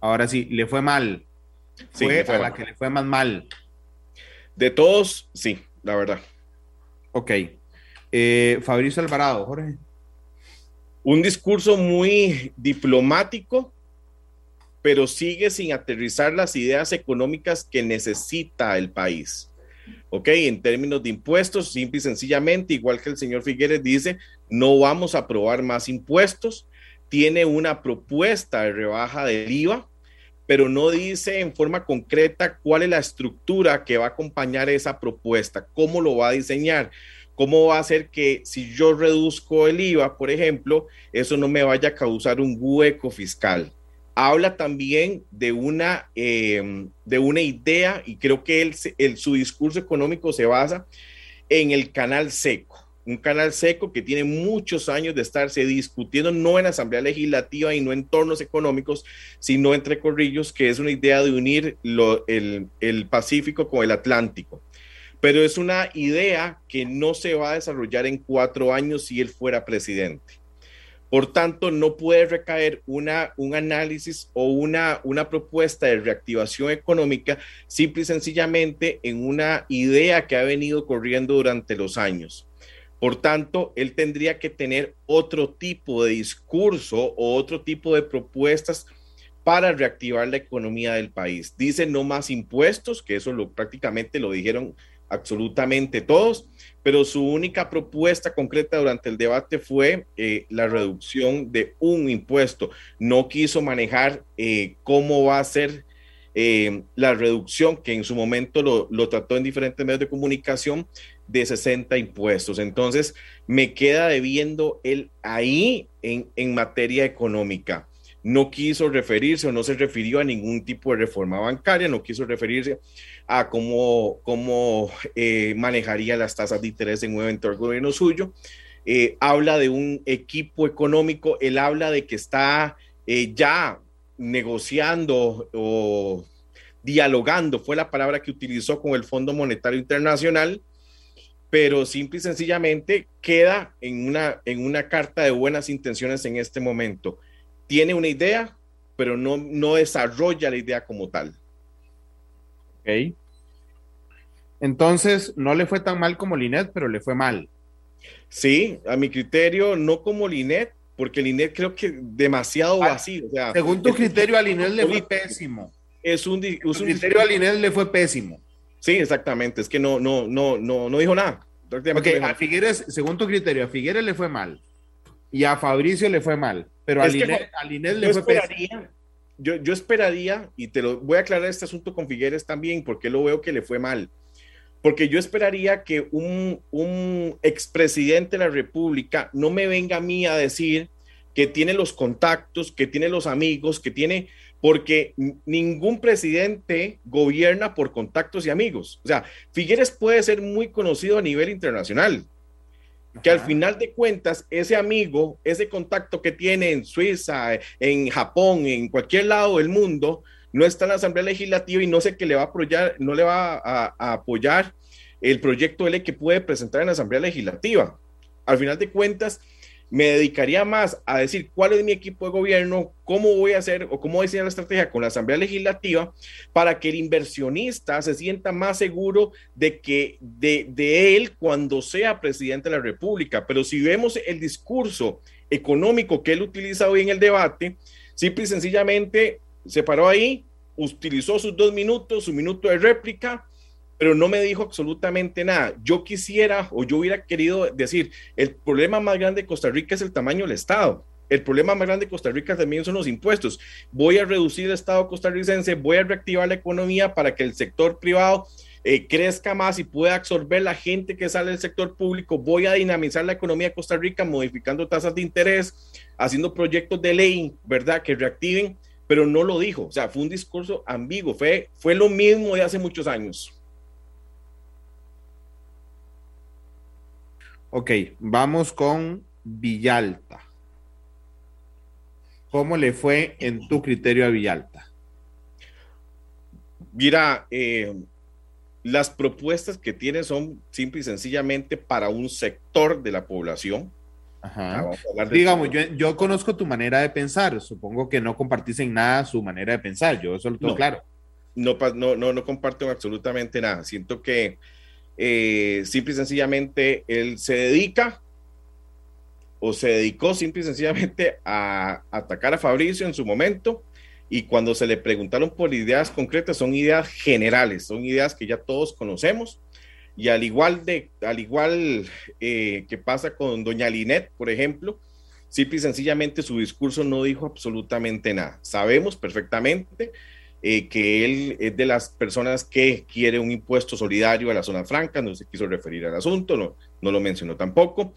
Ahora sí, le fue mal. fue, a la que le fue más mal. De todos, sí, la verdad. Ok. Eh, Fabricio Alvarado, Jorge. Un discurso muy diplomático, pero sigue sin aterrizar las ideas económicas que necesita el país. ¿Ok? En términos de impuestos, simple y sencillamente, igual que el señor Figueres dice, no vamos a aprobar más impuestos, tiene una propuesta de rebaja del IVA, pero no dice en forma concreta cuál es la estructura que va a acompañar esa propuesta, cómo lo va a diseñar, cómo va a hacer que si yo reduzco el IVA, por ejemplo, eso no me vaya a causar un hueco fiscal. Habla también de una, eh, de una idea y creo que él, su discurso económico se basa en el canal seco un canal seco que tiene muchos años de estarse discutiendo, no en Asamblea Legislativa y no en tornos económicos, sino entre corrillos, que es una idea de unir el, Pacífico con el Atlántico. Pero es una idea que no se va a desarrollar en cuatro años si él fuera presidente. Por tanto, no puede recaer una, un análisis o una, una propuesta de reactivación económica simple y sencillamente en una idea que ha venido corriendo durante los años. Por tanto, él tendría que tener otro tipo de discurso o otro tipo de propuestas para reactivar la economía del país. Dice no más impuestos, que eso lo, prácticamente lo dijeron absolutamente todos, pero su única propuesta concreta durante el debate fue eh, la reducción de un impuesto. No quiso manejar eh, cómo va a ser eh, la reducción, que en su momento lo, trató en diferentes medios de comunicación, de 60 impuestos. Entonces, me queda debiendo él ahí en materia económica no quiso referirse o no se refirió a ningún tipo de reforma bancaria, no quiso referirse a cómo, cómo eh, manejaría las tasas de interés en un evento del gobierno suyo. Eh, habla de un equipo económico, él habla de que está eh, ya negociando o dialogando, fue la palabra que utilizó con el Fondo Monetario Internacional, pero simple y sencillamente queda en una, en una carta de buenas intenciones en este momento tiene una idea, pero no, no desarrolla la idea como tal. Ok. Entonces, no le fue tan mal como Linet, pero le fue mal. Sí, a mi criterio, no como Linet, porque Linet creo que demasiado ah, vacío. según tu criterio, a Linet le fue pésimo. Es un, es un criterio a Linet le fue pésimo. Sí, exactamente. Es que no, no, no, no, no dijo nada. Ok, a Figueres, según tu criterio, a Figueres le fue mal y a Fabricio le fue mal. Pero a Linet, le fue esperaría, yo, yo esperaría, y te lo voy a aclarar este asunto con Figueres también, porque lo veo que le fue mal. Porque yo esperaría que un, un expresidente de la República no me venga a mí a decir que tiene los contactos, que tiene los amigos, que tiene, porque ningún presidente gobierna por contactos y amigos. O sea, Figueres puede ser muy conocido a nivel internacional, que al final de cuentas ese amigo, ese contacto que tiene en Suiza, en Japón, en cualquier lado del mundo, no está en la Asamblea Legislativa y no sé qué le va a apoyar, no le va a, a apoyar el proyecto de ley que puede presentar en la Asamblea Legislativa. Al final de cuentas, me dedicaría más a decir cuál es mi equipo de gobierno, cómo voy a hacer o cómo diseñar la estrategia con la Asamblea Legislativa para que el inversionista se sienta más seguro de que de, de él cuando sea presidente de la República. Pero si vemos el discurso económico que él utiliza hoy en el debate, simple y sencillamente se paró ahí, utilizó sus dos minutos, su minuto de réplica pero no me dijo absolutamente nada. Yo quisiera o yo hubiera querido decir, el problema más grande de Costa Rica es el tamaño del Estado. El problema más grande de Costa Rica también son los impuestos. Voy a reducir el Estado costarricense, voy a reactivar la economía para que el sector privado eh, crezca más y pueda absorber la gente que sale del sector público. Voy a dinamizar la economía de Costa Rica modificando tasas de interés, haciendo proyectos de ley, ¿verdad? Que reactiven, pero no lo dijo. O sea, fue un discurso ambiguo, fue, fue lo mismo de hace muchos años. Ok, vamos con Villalta. ¿Cómo le fue en tu criterio a Villalta? Mira, eh, las propuestas que tiene son simple y sencillamente para un sector de la población. Ajá. Ah, Digamos, yo, conozco tu manera de pensar. Supongo que no compartís en nada su manera de pensar. Yo eso lo tengo claro. No, no, no, no comparto absolutamente nada. Siento que eh, simple y sencillamente él se dedica o se dedicó simple y sencillamente a atacar a Fabricio en su momento y cuando se le preguntaron por ideas concretas son ideas generales, son ideas que ya todos conocemos y al igual de al igual eh, que pasa con doña Linet, por ejemplo, simple y sencillamente su discurso no dijo absolutamente nada. Sabemos perfectamente eh, que él es de las personas que quiere un impuesto solidario a la zona franca, no se quiso referir al asunto, no, no lo mencionó tampoco.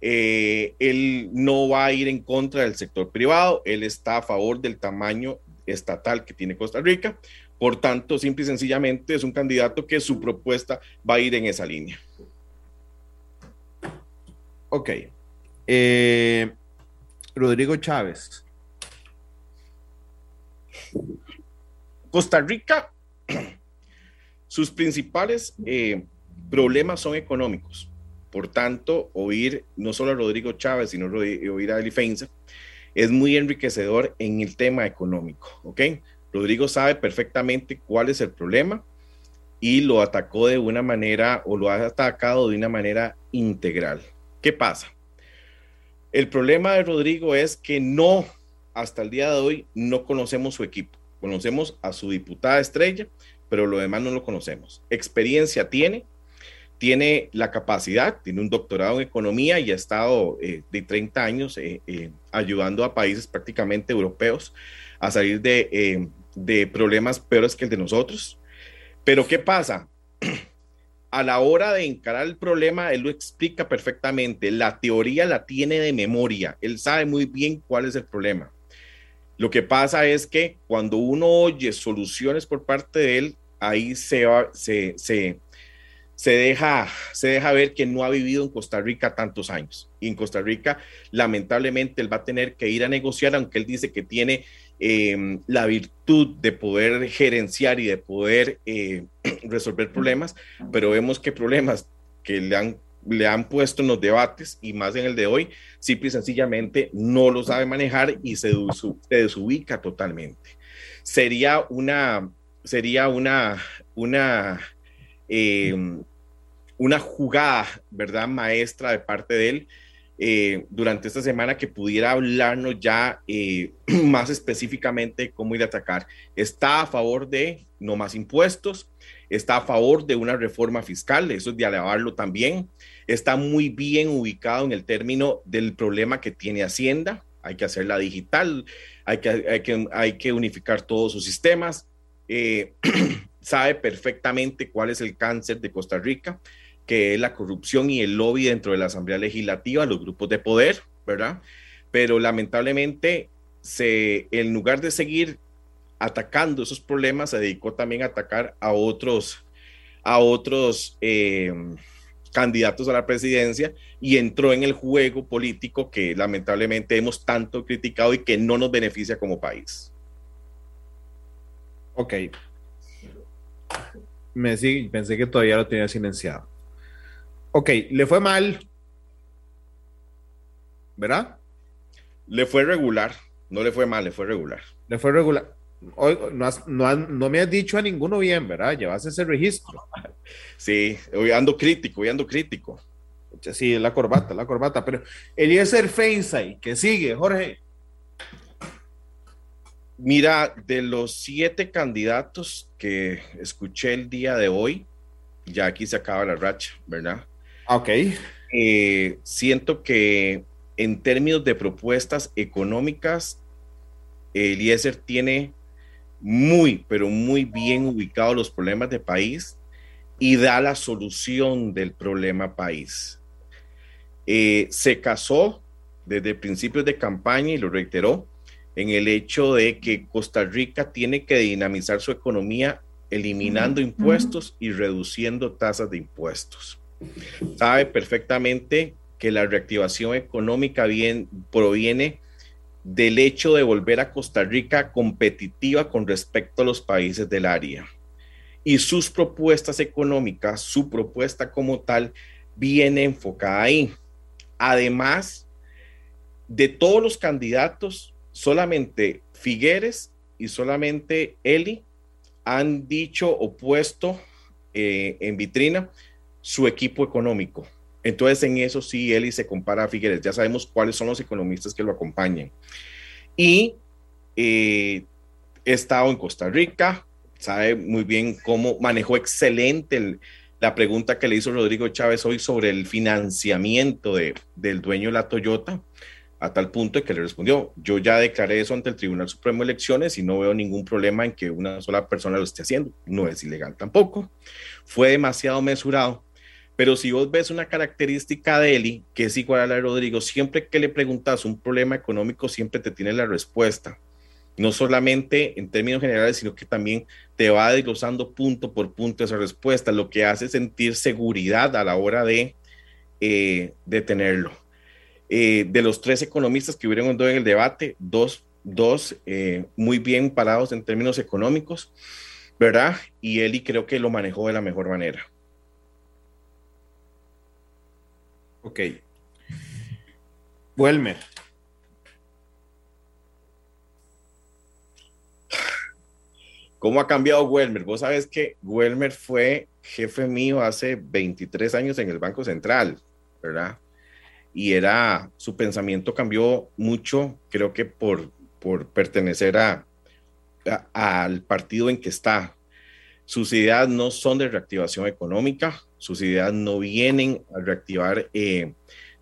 Eh, él no va a ir en contra del sector privado, él está a favor del tamaño estatal que tiene Costa Rica, por tanto, simple y sencillamente es un candidato que su propuesta va a ir en esa línea. Ok. Eh, Rodrigo Chávez. Costa Rica, sus principales eh, problemas son económicos. por tanto, oír no solo a Rodrigo Chávez, sino oír a Eli Feinza, es muy enriquecedor en el tema económico, ¿ok? Rodrigo sabe perfectamente cuál es el problema y lo atacó de una manera o lo ha atacado de una manera integral. ¿Qué pasa? El problema de Rodrigo es que no, hasta el día de hoy, no conocemos su equipo. Conocemos a su diputada estrella, pero lo demás no lo conocemos. Experiencia tiene, tiene la capacidad, tiene un doctorado en economía y ha estado eh, de 30 años eh, eh, ayudando a países prácticamente europeos a salir de, de problemas peores que el de nosotros. Pero ¿qué pasa? A la hora de encarar el problema, él lo explica perfectamente. La teoría la tiene de memoria. Él sabe muy bien cuál es el problema. Lo que pasa es que cuando uno oye soluciones por parte de él, ahí se, se, se deja, se deja ver que no ha vivido en Costa Rica tantos años. Y en Costa Rica, lamentablemente, él va a tener que ir a negociar, aunque él dice que tiene em, la virtud de poder gerenciar y de poder eh, resolver problemas, pero vemos que problemas que le han, le han puesto en los debates y más en el de hoy, simple sencillamente no lo sabe manejar y se, se desubica totalmente. Sería una, sería una, una em, una jugada, ¿verdad? Maestra de parte de él eh, durante esta semana que pudiera hablarnos ya eh, más específicamente cómo ir a atacar. Está a favor de no más impuestos, está a favor de una reforma fiscal, eso es de alabarlo también. Está muy bien ubicado en el término del problema que tiene Hacienda. Hay que hacerla digital, hay que, hay que, unificar todos sus sistemas. Eh, sabe perfectamente cuál es el cáncer de Costa Rica que es la corrupción y el lobby dentro de la Asamblea Legislativa, los grupos de poder, ¿verdad? Pero lamentablemente, se, en lugar de seguir atacando esos problemas, se dedicó también a atacar a otros, a otros eh, candidatos a la presidencia y entró en el juego político que lamentablemente hemos tanto criticado y que no nos beneficia como país. Ok. Me pensé que todavía lo tenía silenciado. Ok, le fue mal. ¿Verdad? Le fue regular. No le fue mal, le fue regular. Le fue regular. Hoy, no, me has dicho a ninguno bien, ¿verdad? Llevas ese registro. Sí, hoy ando crítico, hoy ando crítico. Sí, la corbata, la corbata. Pero Eliezer Feinsay, que sigue, Jorge. Mira, de los siete candidatos que escuché el día de hoy, ya aquí se acaba la racha, ¿verdad? Ok. Eh, siento que en términos de propuestas económicas, Eliezer tiene muy, pero muy bien ubicados los problemas de país y da la solución del problema país. Eh, se casó desde principios de campaña y lo reiteró en el hecho de que Costa Rica tiene que dinamizar su economía eliminando impuestos y reduciendo tasas de impuestos sabe perfectamente que la reactivación económica bien, proviene del hecho de volver a Costa Rica competitiva con respecto a los países del área. Y sus propuestas económicas, su propuesta como tal, viene enfocada ahí. Además de todos los candidatos, solamente Figueres y solamente Eli han dicho o puesto eh, en vitrina su equipo económico. Entonces, en eso sí, Eli se compara a Figueres. Ya sabemos cuáles son los economistas que lo acompañan. Y eh, he estado en Costa Rica, sabe muy bien cómo manejó excelente la pregunta que le hizo Rodrigo Chávez hoy sobre el financiamiento de, del dueño de la Toyota, a tal punto que le respondió, yo ya declaré eso ante el Tribunal Supremo de Elecciones y no veo ningún problema en que una sola persona lo esté haciendo. No es ilegal tampoco. Fue demasiado mesurado pero si vos ves una característica de Eli, que es igual a la de Rodrigo, siempre que le preguntas un problema económico, siempre te tiene la respuesta. No solamente en términos generales, sino que también te va desglosando punto por punto esa respuesta, lo que hace sentir seguridad a la hora de, eh, de tenerlo. Eh, de los tres economistas que hubieron en el debate, dos, dos eh, muy bien parados en términos económicos, ¿verdad? Y Eli creo que lo manejó de la mejor manera. Ok. Welmer. ¿Cómo ha cambiado Welmer? Vos sabés que Welmer fue jefe mío hace 23 años en el Banco Central, ¿verdad? Y era, su pensamiento cambió mucho, creo que por, por pertenecer a, al partido en que está. Sus ideas no son de reactivación económica, sus ideas no vienen a reactivar eh,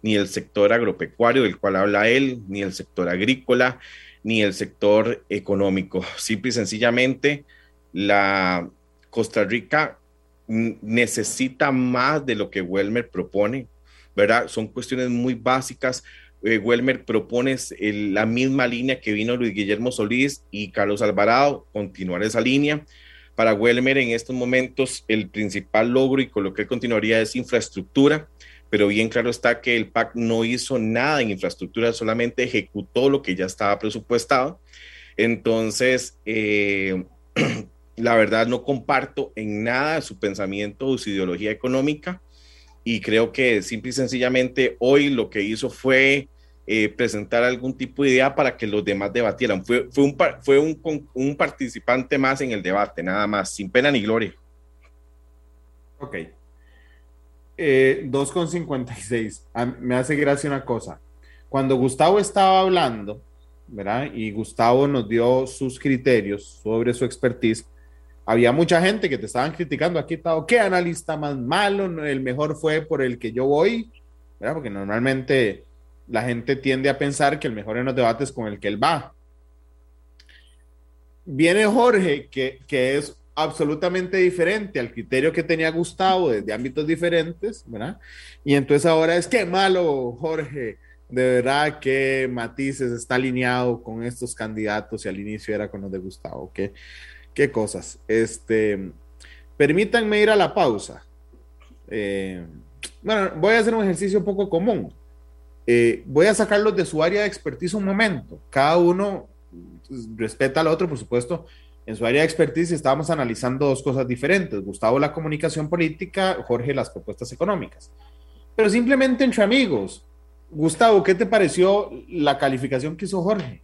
ni el sector agropecuario del cual habla él, ni el sector agrícola, ni el sector económico. Simple y sencillamente, la Costa Rica necesita más de lo que Welmer propone, ¿verdad? Son cuestiones muy básicas. Eh, Welmer propone la misma línea que vino Luis Guillermo Solís y Carlos Alvarado, continuar esa línea. Para Welmer en estos momentos el principal logro y con lo que él continuaría es infraestructura, pero bien claro está que el PAC no hizo nada en infraestructura, solamente ejecutó lo que ya estaba presupuestado. Entonces, eh, la verdad no comparto en nada su pensamiento o su ideología económica y creo que simple y sencillamente hoy lo que hizo fue eh, presentar algún tipo de idea para que los demás debatieran. Fue, fue, un, fue un, un, participante más en el debate, nada más, sin pena ni gloria. Ok. Eh, 2,56. Ah, me hace gracia una cosa. Cuando Gustavo estaba hablando, ¿verdad? Y Gustavo nos dio sus criterios sobre su expertise había mucha gente que te estaban criticando aquí, estado, ¿qué analista más malo? El mejor fue por el que yo voy, ¿verdad? Porque normalmente la gente tiende a pensar que el mejor en los debates con el que él va. Viene Jorge, que, que es absolutamente diferente al criterio que tenía Gustavo desde ámbitos diferentes, ¿verdad? Y entonces ahora es que malo, Jorge, de verdad que Matices está alineado con estos candidatos y al inicio era con los de Gustavo, que qué cosas. Este, permítanme ir a la pausa. Eh, bueno, voy a hacer un ejercicio un poco común. Eh, voy a sacarlos de su área de expertise un momento. Cada uno pues, respeta al otro, por supuesto. En su área de expertise estábamos analizando dos cosas diferentes. Gustavo la comunicación política, Jorge las propuestas económicas. Pero simplemente entre amigos. Gustavo, ¿qué te pareció la calificación que hizo Jorge?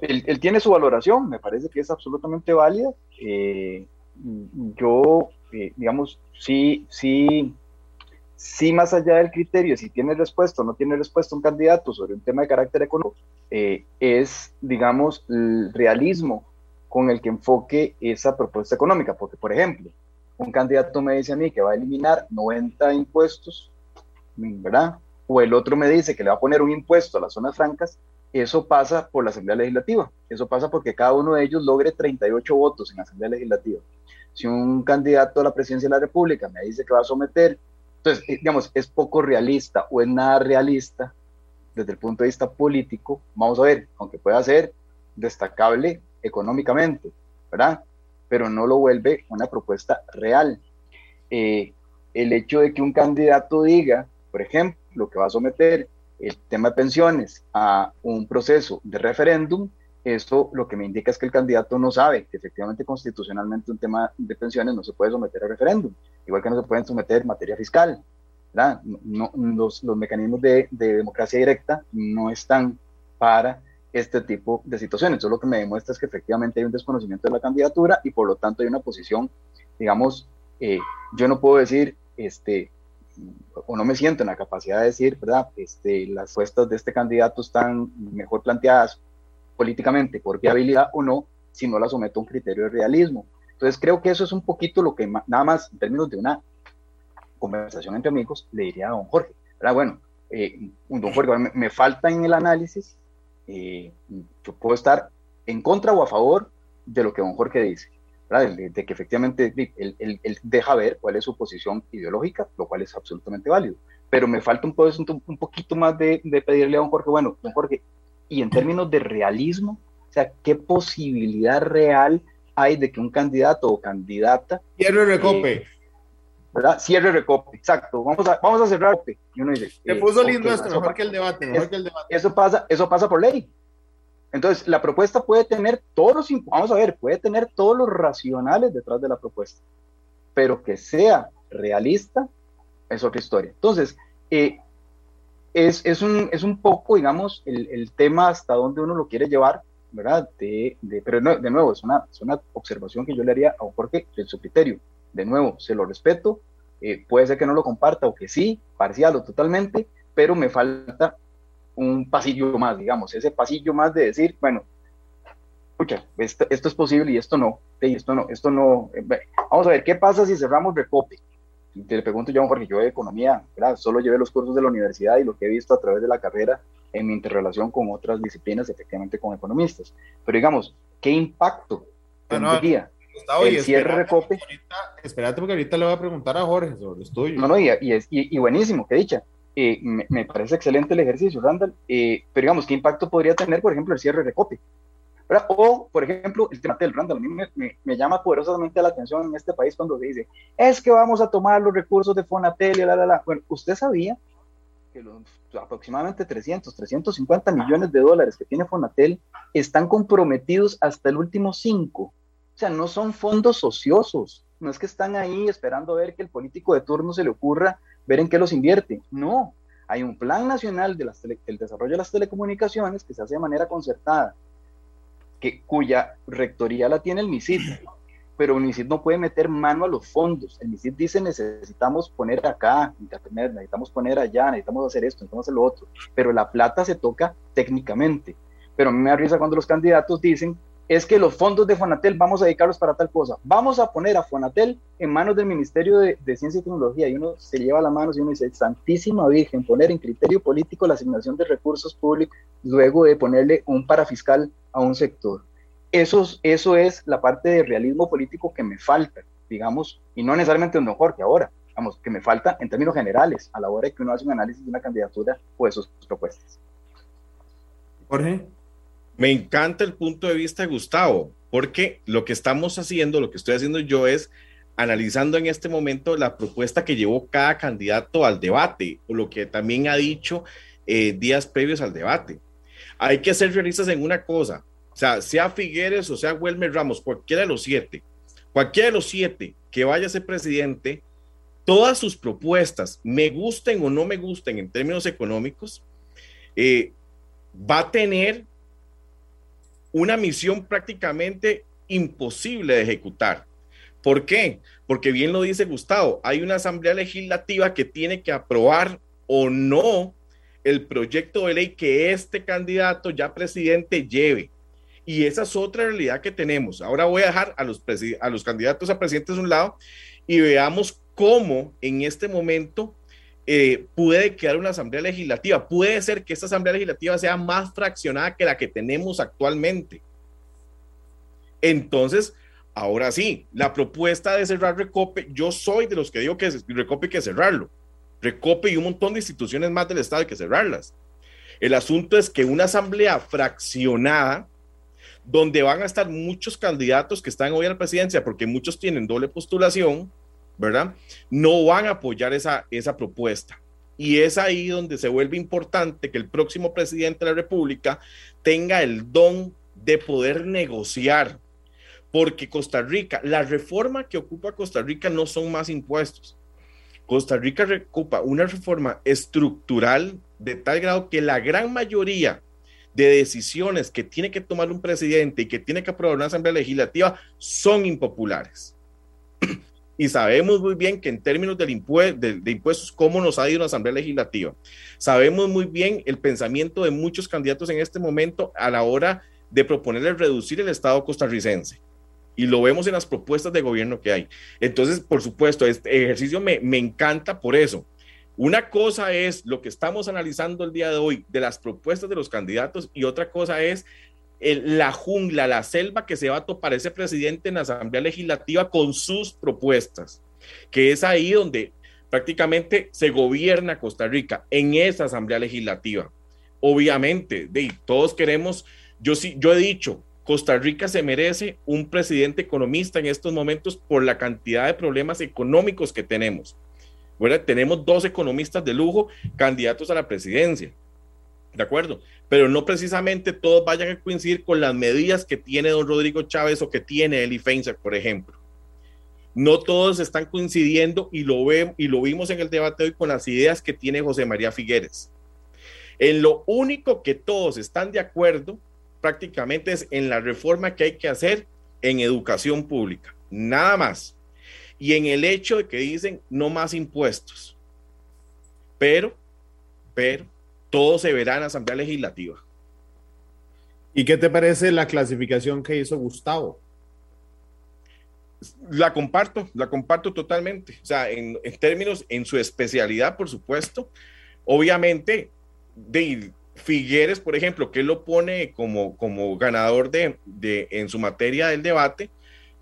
él, tiene su valoración, me parece que es absolutamente válida. Eh, yo, eh, digamos, sí, sí, sí, más allá del criterio, si tiene respuesta o no tiene respuesta un candidato sobre un tema de carácter económico, eh, es, digamos, el realismo con el que enfoque esa propuesta económica. Porque, por ejemplo, un candidato me dice a mí que va a eliminar 90 impuestos, ¿verdad? O el otro me dice que le va a poner un impuesto a las zonas francas, eso pasa por la Asamblea Legislativa. Eso pasa porque cada uno de ellos logre 38 votos en la Asamblea Legislativa. Si un candidato a la presidencia de la República me dice que va a someter, entonces, eh, digamos, es poco realista o es nada realista desde el punto de vista político, vamos a ver, aunque pueda ser destacable económicamente, ¿verdad? Pero no lo vuelve una propuesta real. Eh, el hecho de que un candidato diga, por ejemplo, que va a someter el tema de pensiones a un proceso de referéndum, eso lo que me indica es que el candidato no sabe que efectivamente constitucionalmente un tema de pensiones no se puede someter a referéndum, igual que no se pueden someter materia fiscal. No, los, los, mecanismos de, de, democracia directa no están para este tipo de situaciones. Eso lo que me demuestra es que efectivamente hay un desconocimiento de la candidatura y por lo tanto hay una posición, digamos, eh, yo no puedo decir, este, o no me siento en la capacidad de decir, ¿verdad? Este, las puestas de este candidato están mejor planteadas políticamente por viabilidad o no, si no las someto a un criterio de realismo. Entonces creo que eso es un poquito lo que nada más en términos de una conversación entre amigos le diría a don Jorge. ¿verdad? Bueno, eh, don Jorge, me, falta en el análisis, eh, yo puedo estar en contra o a favor de lo que don Jorge dice de, que efectivamente él, deja ver cuál es su posición ideológica, lo cual es absolutamente válido. Pero me falta un, un, un poquito más de, pedirle a don Jorge, bueno, don Jorge, y en términos de realismo, o sea, ¿qué posibilidad real hay de que un candidato o candidata... Cierre recope. Eh, ¿verdad? Cierre recope, exacto. Vamos a, vamos a cerrar. Y uno dice, Te puso lindo esto, mejor que el debate, mejor que el debate. Eso pasa, eso pasa por ley. Entonces, la propuesta puede tener todos los, vamos a ver, puede tener todos los racionales detrás de la propuesta, pero que sea realista, es otra historia. Entonces, eh, es, es, un, es un poco, digamos, el, el, tema hasta donde uno lo quiere llevar, ¿verdad? De, de, pero de nuevo, es una, es una observación que yo le haría a Jorge en su criterio. De nuevo, se lo respeto, eh, puede ser que no lo comparta o que sí, parcial o totalmente, pero me falta un pasillo más, digamos, ese pasillo más de decir, bueno, escucha, esto, esto es posible y esto no, y esto no, esto no. Eh, vamos a ver, ¿qué pasa si cerramos Recope? te le pregunto yo, porque yo de economía, ¿verdad? solo llevé los cursos de la universidad y lo que he visto a través de la carrera en mi interrelación con otras disciplinas, efectivamente con economistas. Pero digamos, ¿qué impacto tendría el cierre Recope? espérate, porque ahorita le voy a preguntar a Jorge sobre esto. No, no, y, y, y, buenísimo, qué dicha. Eh, me, me, parece excelente el ejercicio, Randall. Eh, pero digamos, ¿qué impacto podría tener, por ejemplo, el cierre Recope? O, por ejemplo, el tema del Randall, a mí me, me, llama poderosamente la atención en este país cuando se dice, es que vamos a tomar los recursos de Fonatel y la, la, la. Bueno, usted sabía que los aproximadamente 300, 350 millones de dólares que tiene Fonatel están comprometidos hasta el último cinco. O sea, no son fondos ociosos. No es que están ahí esperando a ver que el político de turno se le ocurra ver en qué los invierte. No, hay un plan nacional de del desarrollo de las telecomunicaciones que se hace de manera concertada que, cuya rectoría la tiene el MISID, pero MISID no puede meter mano a los fondos. El MISID dice necesitamos poner acá, necesitamos poner allá, necesitamos hacer esto, necesitamos hacer lo otro, pero la plata se toca técnicamente. Pero a mí me da risa cuando los candidatos dicen es que los fondos de Fonatel vamos a dedicarlos para tal cosa. Vamos a poner a Fonatel en manos del Ministerio de, Ciencia y Tecnología y uno se lleva la mano y uno dice, Santísima Virgen, poner en criterio político la asignación de recursos públicos luego de ponerle un parafiscal a un sector. Eso, eso es la parte de realismo político que me falta, digamos, y no necesariamente un mejor que ahora, digamos, que me falta en términos generales a la hora de que uno hace un análisis de una candidatura o de sus propuestas. Jorge. Me encanta el punto de vista de Gustavo, porque lo que estamos haciendo, lo que estoy haciendo yo es analizando en este momento la propuesta que llevó cada candidato al debate, o lo que también ha dicho eh, días previos al debate. Hay que ser realistas en una cosa, o sea, sea Figueres o sea Wilmer Ramos, cualquiera de los siete, cualquiera de los siete que vaya a ser presidente, todas sus propuestas, me gusten o no me gusten en términos económicos, eh, va a tener una misión prácticamente imposible de ejecutar. ¿Por qué? Porque bien lo dice Gustavo, hay una asamblea legislativa que tiene que aprobar o no el proyecto de ley que este candidato ya presidente lleve. Y esa es otra realidad que tenemos. Ahora voy a dejar a los, a los candidatos a presidentes de un lado y veamos cómo en este momento eh, puede quedar una asamblea legislativa. Puede ser que esta asamblea legislativa sea más fraccionada que la que tenemos actualmente. Entonces, ahora sí, la propuesta de cerrar Recope, yo soy de los que digo que Recope hay que cerrarlo. Recope y un montón de instituciones más del Estado hay que cerrarlas. El asunto es que una asamblea fraccionada, donde van a estar muchos candidatos que están hoy a la presidencia, porque muchos tienen doble postulación, ¿verdad? No van a apoyar esa, esa propuesta. Y es ahí donde se vuelve importante que el próximo presidente de la República tenga el don de poder negociar. Porque Costa Rica, la reforma que ocupa Costa Rica no son más impuestos. Costa Rica ocupa una reforma estructural de tal grado que la gran mayoría de decisiones que tiene que tomar un presidente y que tiene que aprobar una asamblea legislativa son impopulares y sabemos muy bien que en términos de, impuestos, cómo nos ha ido la Asamblea Legislativa. Sabemos muy bien el pensamiento de muchos candidatos en este momento a la hora de proponerle reducir el Estado costarricense. Y lo vemos en las propuestas de gobierno que hay. Entonces, por supuesto, este ejercicio me, me encanta por eso. Una cosa es lo que estamos analizando el día de hoy de las propuestas de los candidatos y otra cosa es la jungla, la selva que se va a topar ese presidente en la Asamblea Legislativa con sus propuestas, que es ahí donde prácticamente se gobierna Costa Rica, en esa Asamblea Legislativa. Obviamente, todos queremos, yo sí, yo he dicho, Costa Rica se merece un presidente economista en estos momentos por la cantidad de problemas económicos que tenemos. Tenemos dos economistas de lujo candidatos a la presidencia. ¿De acuerdo? Pero no precisamente todos vayan a coincidir con las medidas que tiene don Rodrigo Chávez o que tiene Eli por ejemplo. No todos están coincidiendo y lo, ve, y lo vimos en el debate hoy con las ideas que tiene José María Figueres. En lo único que todos están de acuerdo prácticamente es en la reforma que hay que hacer en educación pública, nada más. Y en el hecho de que dicen no más impuestos. Pero, pero, todo se verá en la Asamblea Legislativa. ¿Y qué te parece la clasificación que hizo Gustavo? La comparto, la comparto totalmente. O sea, en, términos, en su especialidad, por supuesto. Obviamente, de Figueres, por ejemplo, que lo pone como, como ganador de, de, en su materia del debate,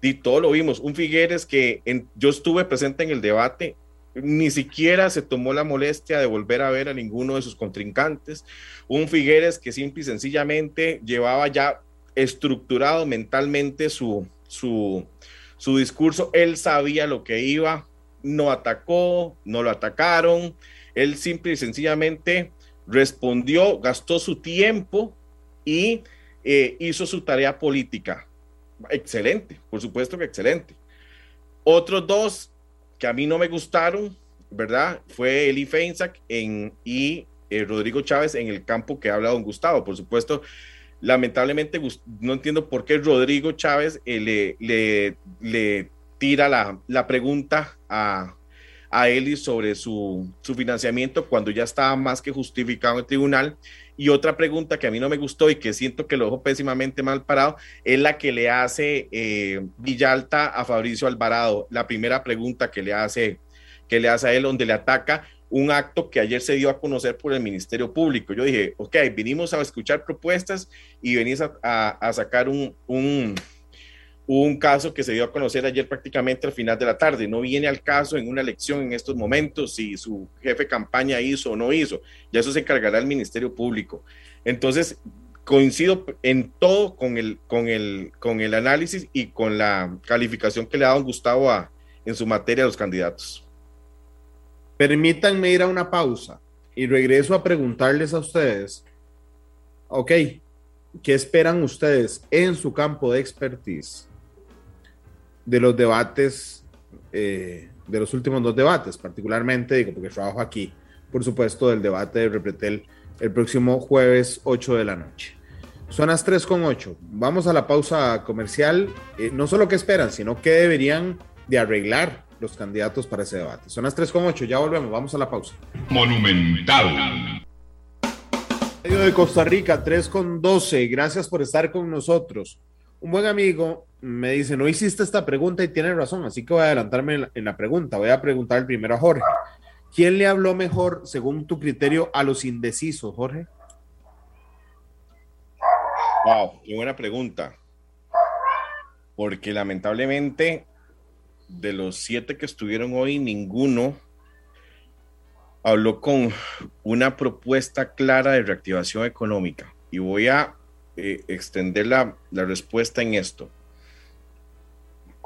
y todo lo vimos. Un Figueres que yo estuve presente en el debate, ni siquiera se tomó la molestia de volver a ver a ninguno de sus contrincantes. Un Figueres que simple y sencillamente llevaba ya estructurado mentalmente su, su, su discurso. Él sabía lo que iba, no atacó, no lo atacaron. Él simple y sencillamente respondió, gastó su tiempo y eh, hizo su tarea política. Excelente, por supuesto que excelente. Otros dos que a mí no me gustaron, ¿verdad? Fue Eli Feinsack en, y eh, Rodrigo Chávez en el campo que habla don Gustavo. Por supuesto, lamentablemente no entiendo por qué Rodrigo Chávez eh, le, le, le, tira la, la pregunta a, a Eli sobre su, su, financiamiento cuando ya estaba más que justificado en el tribunal. Y otra pregunta que a mí no me gustó y que siento que lo dejo pésimamente mal parado es la que le hace eh, Villalta a Fabricio Alvarado. La primera pregunta que le hace, que le hace a él, donde le ataca un acto que ayer se dio a conocer por el Ministerio Público. Yo dije, ok, vinimos a escuchar propuestas y venís a, a, sacar un, un Hubo un caso que se dio a conocer ayer prácticamente al final de la tarde. No viene al caso en una elección en estos momentos si su jefe de campaña hizo o no hizo. Ya eso se encargará el Ministerio Público. Entonces, coincido en todo con el, con el, con el análisis y con la calificación que le ha dado Gustavo en su materia a los candidatos. Permítanme ir a una pausa y regreso a preguntarles a ustedes, ok, ¿qué esperan ustedes en su campo de expertise de los debates, eh, de los últimos dos debates, particularmente, digo, porque trabajo aquí, por supuesto, del debate de Repretel el próximo jueves 8 de la noche. Son las 3 con 8. Vamos a la pausa comercial. Eh, no solo qué esperan, sino qué deberían de arreglar los candidatos para ese debate. Son las 3 con 8. Ya volvemos. Vamos a la pausa. Monumental. Radio de Costa Rica, 3 con 12. Gracias por estar con nosotros. Un buen amigo me dice, no hiciste esta pregunta y tiene razón, así que voy a adelantarme en la, pregunta. Voy a preguntar primero a Jorge. ¿Quién le habló mejor, según tu criterio, a los indecisos, Jorge? Wow, qué buena pregunta. Porque lamentablemente, de los siete que estuvieron hoy, ninguno habló con una propuesta clara de reactivación económica. Y voy a eh, extender la, la respuesta en esto.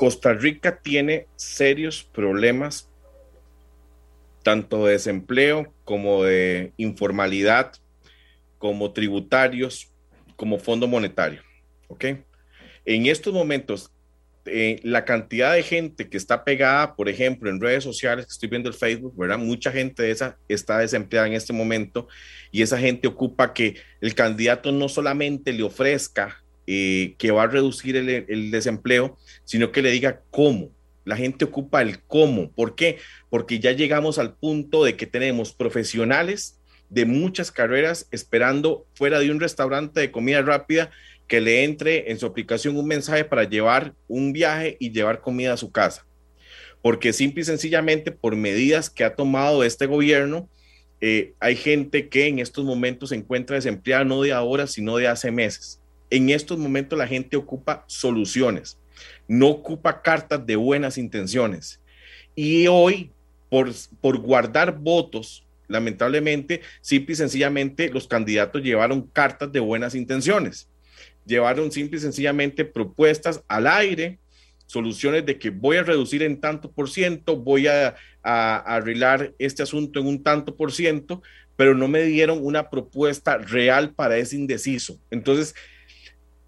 Costa Rica tiene serios problemas, tanto de desempleo como de informalidad, como tributarios, como fondo monetario. ¿Ok? En estos momentos, eh, la cantidad de gente que está pegada, por ejemplo, en redes sociales, que estoy viendo el Facebook, ¿verdad? Mucha gente de esa está desempleada en este momento y esa gente ocupa que el candidato no solamente le ofrezca eh, que va a reducir el, desempleo, sino que le diga cómo. La gente ocupa el cómo. ¿Por qué? Porque ya llegamos al punto de que tenemos profesionales de muchas carreras esperando fuera de un restaurante de comida rápida que le entre en su aplicación un mensaje para llevar un viaje y llevar comida a su casa. Porque simple y sencillamente por medidas que ha tomado este gobierno, eh, hay gente que en estos momentos se encuentra desempleada no de ahora, sino de hace meses en estos momentos la gente ocupa soluciones, no ocupa cartas de buenas intenciones. Y hoy, por, por guardar votos, lamentablemente, simple y sencillamente los candidatos llevaron cartas de buenas intenciones. Llevaron simple y sencillamente propuestas al aire, soluciones de que voy a reducir en tanto por ciento, voy a, a, arreglar este asunto en un tanto por ciento, pero no me dieron una propuesta real para ese indeciso. Entonces,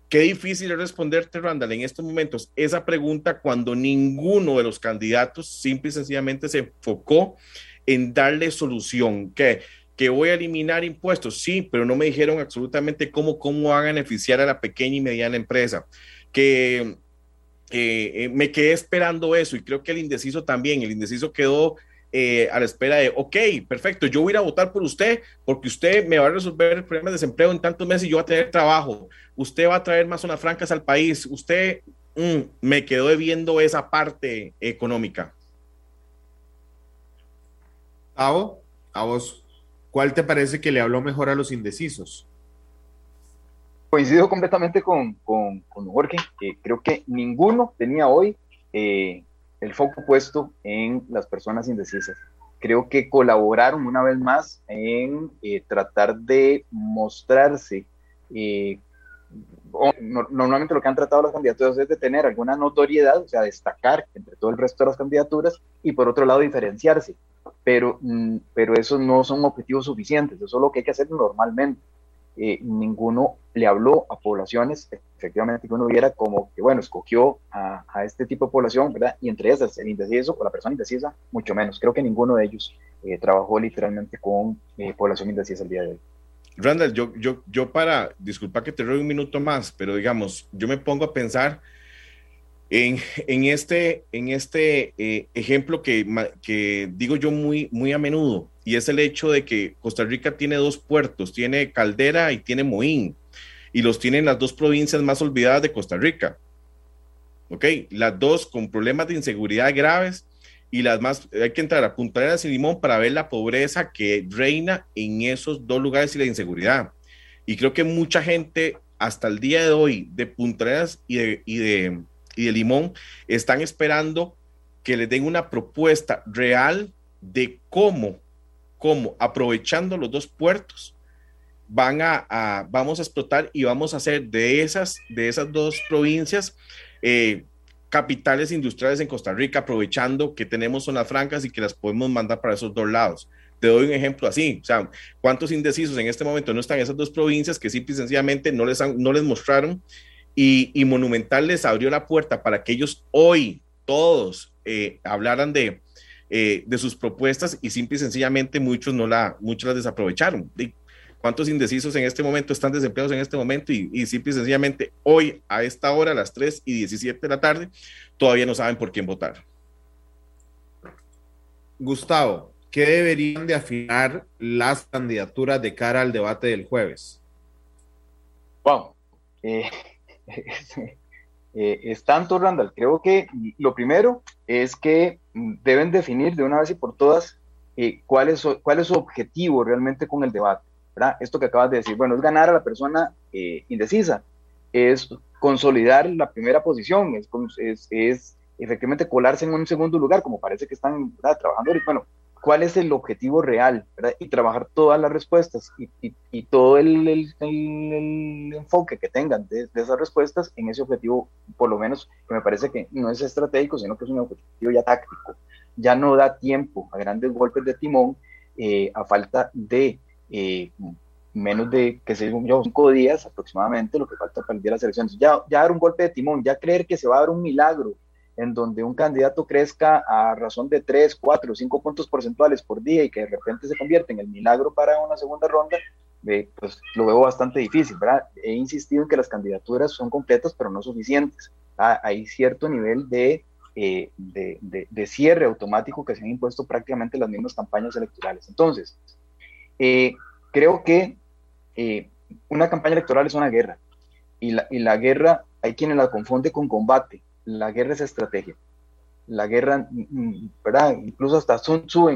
Qué difícil es responderte, Randall, en estos momentos esa pregunta cuando ninguno de los candidatos simple y sencillamente se enfocó en darle solución. Que, que voy a eliminar impuestos, sí, pero no me dijeron absolutamente cómo, cómo van a beneficiar a la pequeña y mediana empresa. Que eh, eh, me quedé esperando eso y creo que el indeciso también, el indeciso quedó eh, a la espera de, ok, perfecto, yo voy a ir a votar por usted porque usted me va a resolver el problema de desempleo en tantos meses y yo voy a tener trabajo, usted va a traer más zonas francas al país, usted mm, me quedó debiendo esa parte económica. A vos, ¿cuál te parece que le habló mejor a los indecisos? Coincido completamente con, con, con Jorge, que creo que ninguno tenía hoy eh, el foco puesto en las personas indecisas. Creo que colaboraron una vez más en eh, tratar de mostrarse. Eh, normalmente lo que han tratado las candidaturas es de tener alguna notoriedad, o sea, destacar entre todo el resto de las candidaturas y por otro lado diferenciarse. Pero, mm, pero esos no son objetivos suficientes, eso es lo que hay que hacer normalmente. Eh, ninguno le habló a poblaciones, efectivamente, que uno viera como que, bueno, escogió a, este tipo de población, ¿verdad? Y entre esas, el indeciso o la persona indecisa, mucho menos. Creo que ninguno de ellos eh, trabajó literalmente con eh, población indecisa el día de hoy. Randall, yo, yo, yo para, disculpa que te robe un minuto más, pero digamos, yo me pongo a pensar en, en este, en este ejemplo que, que digo yo muy, muy a menudo y es el hecho de que Costa Rica tiene dos puertos, tiene Caldera y tiene Moín, y los tienen las dos provincias más olvidadas de Costa Rica. ¿Ok? Las dos con problemas de inseguridad graves y las más, hay que entrar a Punta Arenas y Limón para ver la pobreza que reina en esos dos lugares y la inseguridad. Y creo que mucha gente hasta el día de hoy de Punta Arenas y de, y de, y de Limón están esperando que les den una propuesta real de cómo cómo aprovechando los dos puertos van a, vamos a explotar y vamos a hacer de esas, de esas dos provincias eh, capitales industriales en Costa Rica, aprovechando que tenemos zonas francas y que las podemos mandar para esos dos lados. Te doy un ejemplo así, o sea, ¿cuántos indecisos en este momento no están en esas dos provincias que simple y sencillamente no les, no les mostraron y, y, Monumental les abrió la puerta para que ellos hoy todos eh, hablaran de, eh, de sus propuestas y simple y sencillamente muchos no la, muchos las desaprovecharon. ¿Cuántos indecisos en este momento están desempleados en este momento y, simple y sencillamente hoy a esta hora, a las 3 y 17 de la tarde, todavía no saben por quién votar? Gustavo, ¿qué deberían de afinar las candidaturas de cara al debate del jueves? Wow. Eh, eh, es. Creo que lo primero es que deben definir de una vez y por todas eh, cuál, es, cuál es su objetivo realmente con el debate. ¿verdad? Esto que acabas de decir, bueno, es ganar a la persona eh, indecisa, es consolidar la primera posición, es, es, efectivamente colarse en un segundo lugar, como parece que están trabajando. Bueno, cuál es el objetivo real y trabajar todas las respuestas y, todo el, enfoque que tengan de, esas respuestas en ese objetivo, por lo menos que me parece que no es estratégico, sino que es un objetivo ya táctico. Ya no da tiempo a grandes golpes de timón eh, a falta de eh, menos de, que se yo, cinco días aproximadamente, lo que falta para el día de las elecciones. Ya, ya dar un golpe de timón, ya creer que se va a dar un milagro en donde un candidato crezca a razón de 3, 4, 5 puntos porcentuales por día y que de repente se convierte en el milagro para una segunda ronda, eh, pues lo veo bastante difícil, ¿verdad? He insistido en que las candidaturas son completas, pero no suficientes. Hay cierto nivel de, eh, de, de, cierre automático que se han impuesto prácticamente las mismas campañas electorales. Entonces, eh, creo que una campaña electoral es una guerra y la, y la guerra hay quienes la confunde con combate la guerra es estrategia. La guerra, mm, mm, ¿verdad? Incluso hasta Sun Tzu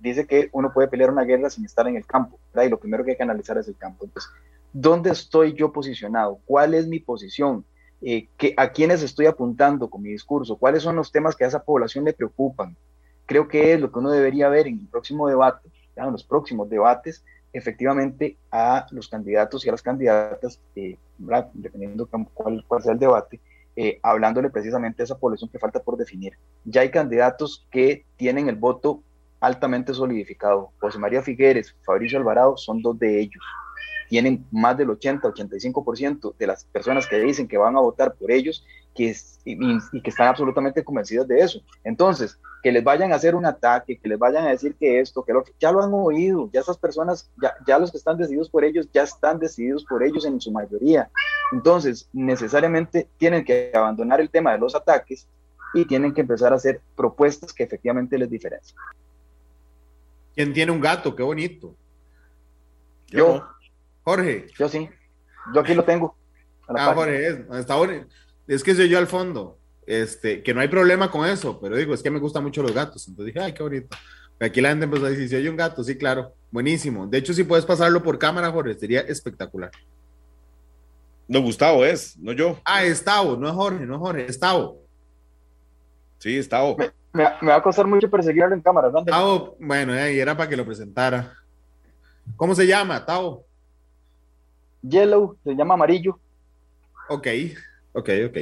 dice que uno puede pelear una guerra sin estar en el campo, ¿verdad? Y lo primero que hay que analizar es el campo. Entonces, ¿dónde estoy yo posicionado? ¿Cuál es mi posición? Eh, ¿A quiénes estoy apuntando con mi discurso? ¿Cuáles son los temas que a esa población le preocupan? Creo que es lo que uno debería ver en el próximo debate, en los próximos debates, efectivamente a los candidatos y a las candidatas, eh, dependiendo cuál, cuál sea el debate, eh, hablándole precisamente a esa población que falta por definir. Ya hay candidatos que tienen el voto altamente solidificado. José María Figueres, Fabricio Alvarado son dos de ellos. tienen más del 80-85% de las personas que dicen que van a votar por ellos que y, que están absolutamente convencidas de eso. Entonces, que les vayan a hacer un ataque, que les vayan a decir que esto, que lo que ya lo han oído, ya esas personas, ya, ya los que están decididos por ellos, ya están decididos por ellos en su mayoría. Entonces, necesariamente tienen que abandonar el tema de los ataques y tienen que empezar a hacer propuestas que efectivamente les diferencien. ¿Quién tiene un gato? Qué bonito. Yo. Jorge. Yo sí. Yo aquí lo tengo. Ah, Jorge, es, está bonito. Es que soy yo al fondo. Este, que no hay problema con eso, pero digo, es que me gustan mucho los gatos. Entonces dije, ay, qué bonito. Aquí la gente empezó a decir, si hay un gato, sí, claro, buenísimo. De hecho, si puedes pasarlo por cámara, Jorge, sería espectacular. No, Gustavo es, no yo. Ah, Estavo, no es Jorge, no es Jorge, Estavo. Sí, Estavo. Me, me, va a costar mucho perseguirlo en cámara. ¿dónde? Tavo, bueno, ahí era para que lo presentara. ¿Cómo se llama, Tavo? Yellow, se llama amarillo. Ok, ok, ok.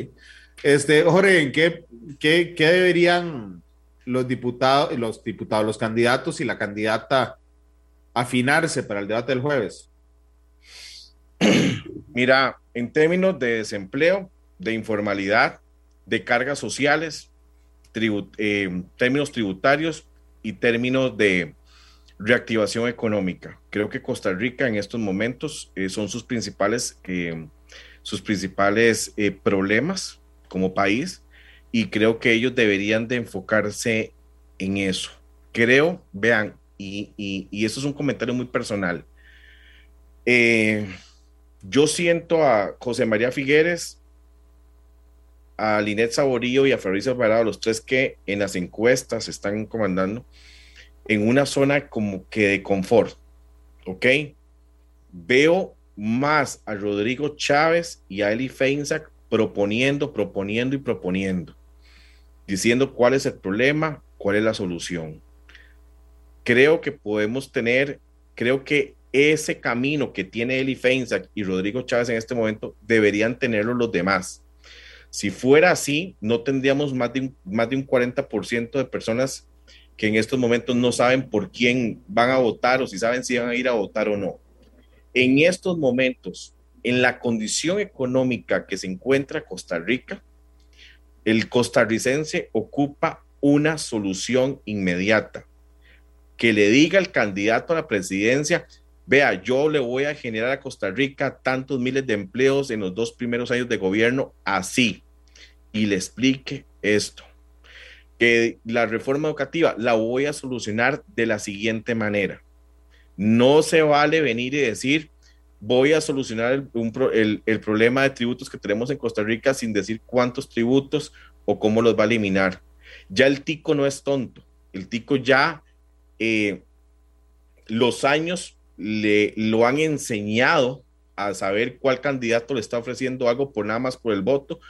Este, Jorge, ¿en qué, qué, qué deberían los diputados, los diputados, los candidatos y la candidata afinarse para el debate del jueves? Mira, en términos de desempleo, de informalidad, de cargas sociales, eh, términos tributarios y términos de reactivación económica. Creo que Costa Rica en estos momentos eh, son sus principales, eh, sus principales problemas como país y creo que ellos deberían de enfocarse en eso. Creo, vean, y, y, eso es un comentario muy personal. yo siento a José María Figueres a Linet Saborío y a Fabricio Alvarado, los tres que en las encuestas están comandando, en una zona como que de confort, ¿ok? Veo más a Rodrigo Chávez y a Eli Feinsack proponiendo, proponiendo y proponiendo, diciendo cuál es el problema, cuál es la solución. Creo que podemos tener, creo que ese camino que tiene Eli Feinsack y Rodrigo Chávez en este momento deberían tenerlo los demás si fuera así, no tendríamos más de un, más de un 40% de personas que en estos momentos no saben por quién van a votar o si saben si van a ir a votar o no. En estos momentos, en la condición económica que se encuentra Costa Rica, el costarricense ocupa una solución inmediata. Que le diga al candidato a la presidencia, vea, yo le voy a generar a Costa Rica tantos miles de empleos en los dos primeros años de gobierno así y le explique esto, que la reforma educativa la voy a solucionar de la siguiente manera. No se vale venir y decir, voy a solucionar el, el, problema de tributos que tenemos en Costa Rica sin decir cuántos tributos o cómo los va a eliminar. Ya el tico no es tonto, el tico ya eh, los años le lo han enseñado a saber cuál candidato le está ofreciendo algo por nada más por el voto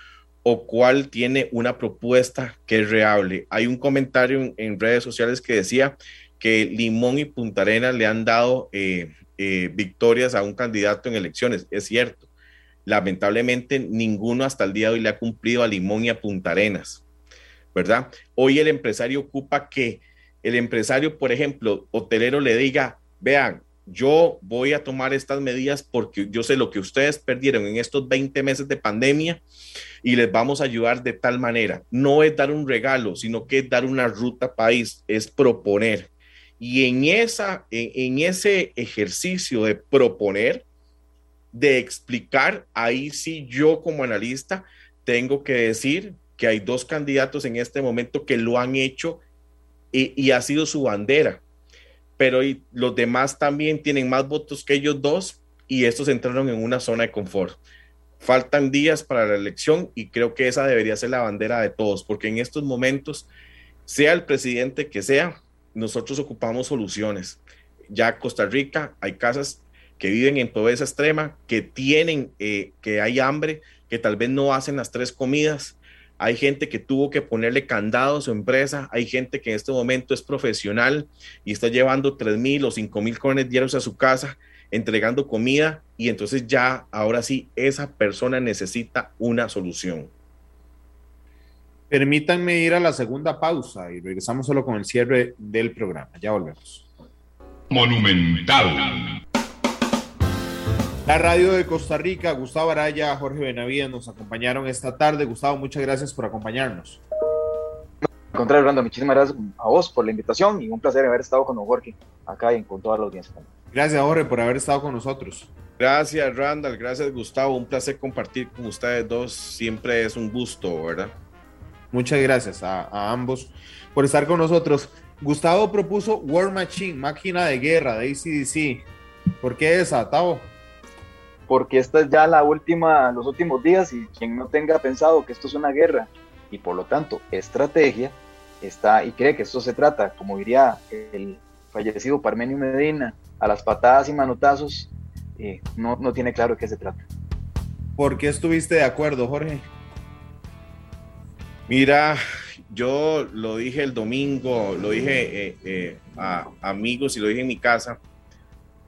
o cuál tiene una propuesta que es reable. Hay un comentario en, redes sociales que decía que Limón y Punta Arenas le han dado eh, eh, victorias a un candidato en elecciones. Es cierto. Lamentablemente, ninguno hasta el día de hoy le ha cumplido a Limón y a Punta Arenas, ¿verdad? Hoy el empresario ocupa que el empresario, por ejemplo, hotelero le diga, vean, yo voy a tomar estas medidas porque yo sé lo que ustedes perdieron en estos 20 meses de pandemia y les vamos a ayudar de tal manera. No es dar un regalo, sino que es dar una ruta país, es proponer. Y en, esa, en, ese ejercicio de proponer, de explicar, ahí sí yo como analista tengo que decir que hay dos candidatos en este momento que lo han hecho y, y ha sido su bandera pero los demás también tienen más votos que ellos dos y estos entraron en una zona de confort. Faltan días para la elección y creo que esa debería ser la bandera de todos, porque en estos momentos, sea el presidente que sea, nosotros ocupamos soluciones. Ya Costa Rica hay casas que viven en pobreza extrema, que tienen, eh, que hay hambre, que tal vez no hacen las tres comidas, hay gente que tuvo que ponerle candado a su empresa, hay gente que en este momento es profesional y está llevando 3 mil o 5 mil cones diarios a su casa, entregando comida y entonces ya, ahora sí, esa persona necesita una solución. Permítanme ir a la segunda pausa y regresamos solo con el cierre del programa. Ya volvemos. Monumental. La radio de Costa Rica, Gustavo Araya, Jorge Benavides nos acompañaron esta tarde. Gustavo, muchas gracias por acompañarnos. Al contrario, Rando, muchísimas gracias a vos por la invitación y un placer haber estado con Jorge acá y con toda la audiencia. Gracias, Jorge, por haber estado con nosotros. Gracias, Randall. Gracias, Gustavo. Un placer compartir con ustedes dos. Siempre es un gusto, ¿verdad? Muchas gracias a, a ambos por estar con nosotros. Gustavo propuso War Machine, máquina de guerra de ACDC. ¿Por qué esa, Tavo? porque esta es ya la última, los últimos días y quien no tenga pensado que esto es una guerra y por lo tanto estrategia, está y cree que esto se trata, como diría el fallecido Parmenio Medina, a las patadas y manotazos, eh, no, no tiene claro de qué se trata. ¿Por qué estuviste de acuerdo, Jorge? Mira, yo lo dije el domingo, lo dije eh, eh, a amigos y lo dije en mi casa.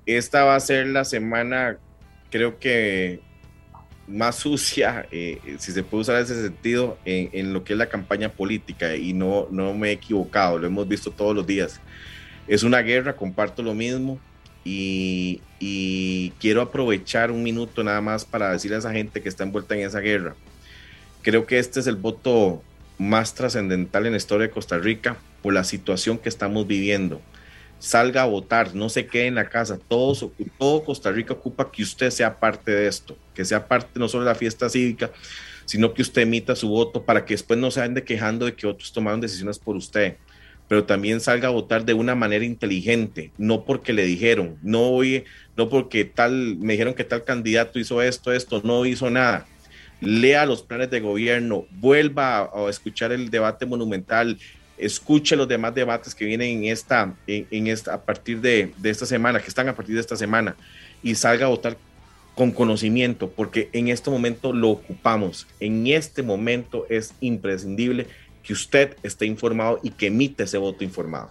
Esta va a ser la semana creo que más sucia, eh, si se puede usar ese sentido, en, lo que es la campaña política y no, no me he equivocado, lo hemos visto todos los días. Es una guerra, comparto lo mismo y, y quiero aprovechar un minuto nada más para decirle a esa gente que está envuelta en esa guerra. Creo que este es el voto más trascendental en la historia de Costa Rica por la situación que estamos viviendo salga a votar, no se quede en la casa. Todo, Costa Rica ocupa que usted sea parte de esto, que sea parte no solo de la fiesta cívica, sino que usted emita su voto para que después no se ande quejando de que otros tomaron decisiones por usted. Pero también salga a votar de una manera inteligente, no porque le dijeron, no oye, no porque tal, me dijeron que tal candidato hizo esto, esto, no hizo nada lea los planes de gobierno, vuelva a, escuchar el debate monumental, escuche los demás debates que vienen en esta, en, esta, a partir de, de, esta semana, que están a partir de esta semana, y salga a votar con conocimiento, porque en este momento lo ocupamos. En este momento es imprescindible que usted esté informado y que emite ese voto informado.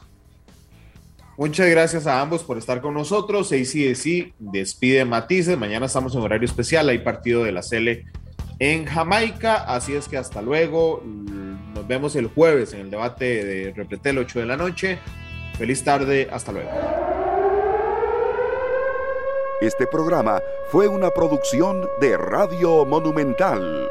Muchas gracias a ambos por estar con nosotros. ACDC despide Matices. Mañana estamos en horario especial. Hay partido de la Cele en Jamaica. Así es que hasta luego. Nos vemos el jueves en el debate de Repretel 8 de la noche. Feliz tarde. Hasta luego. Este programa fue una producción de Radio Monumental.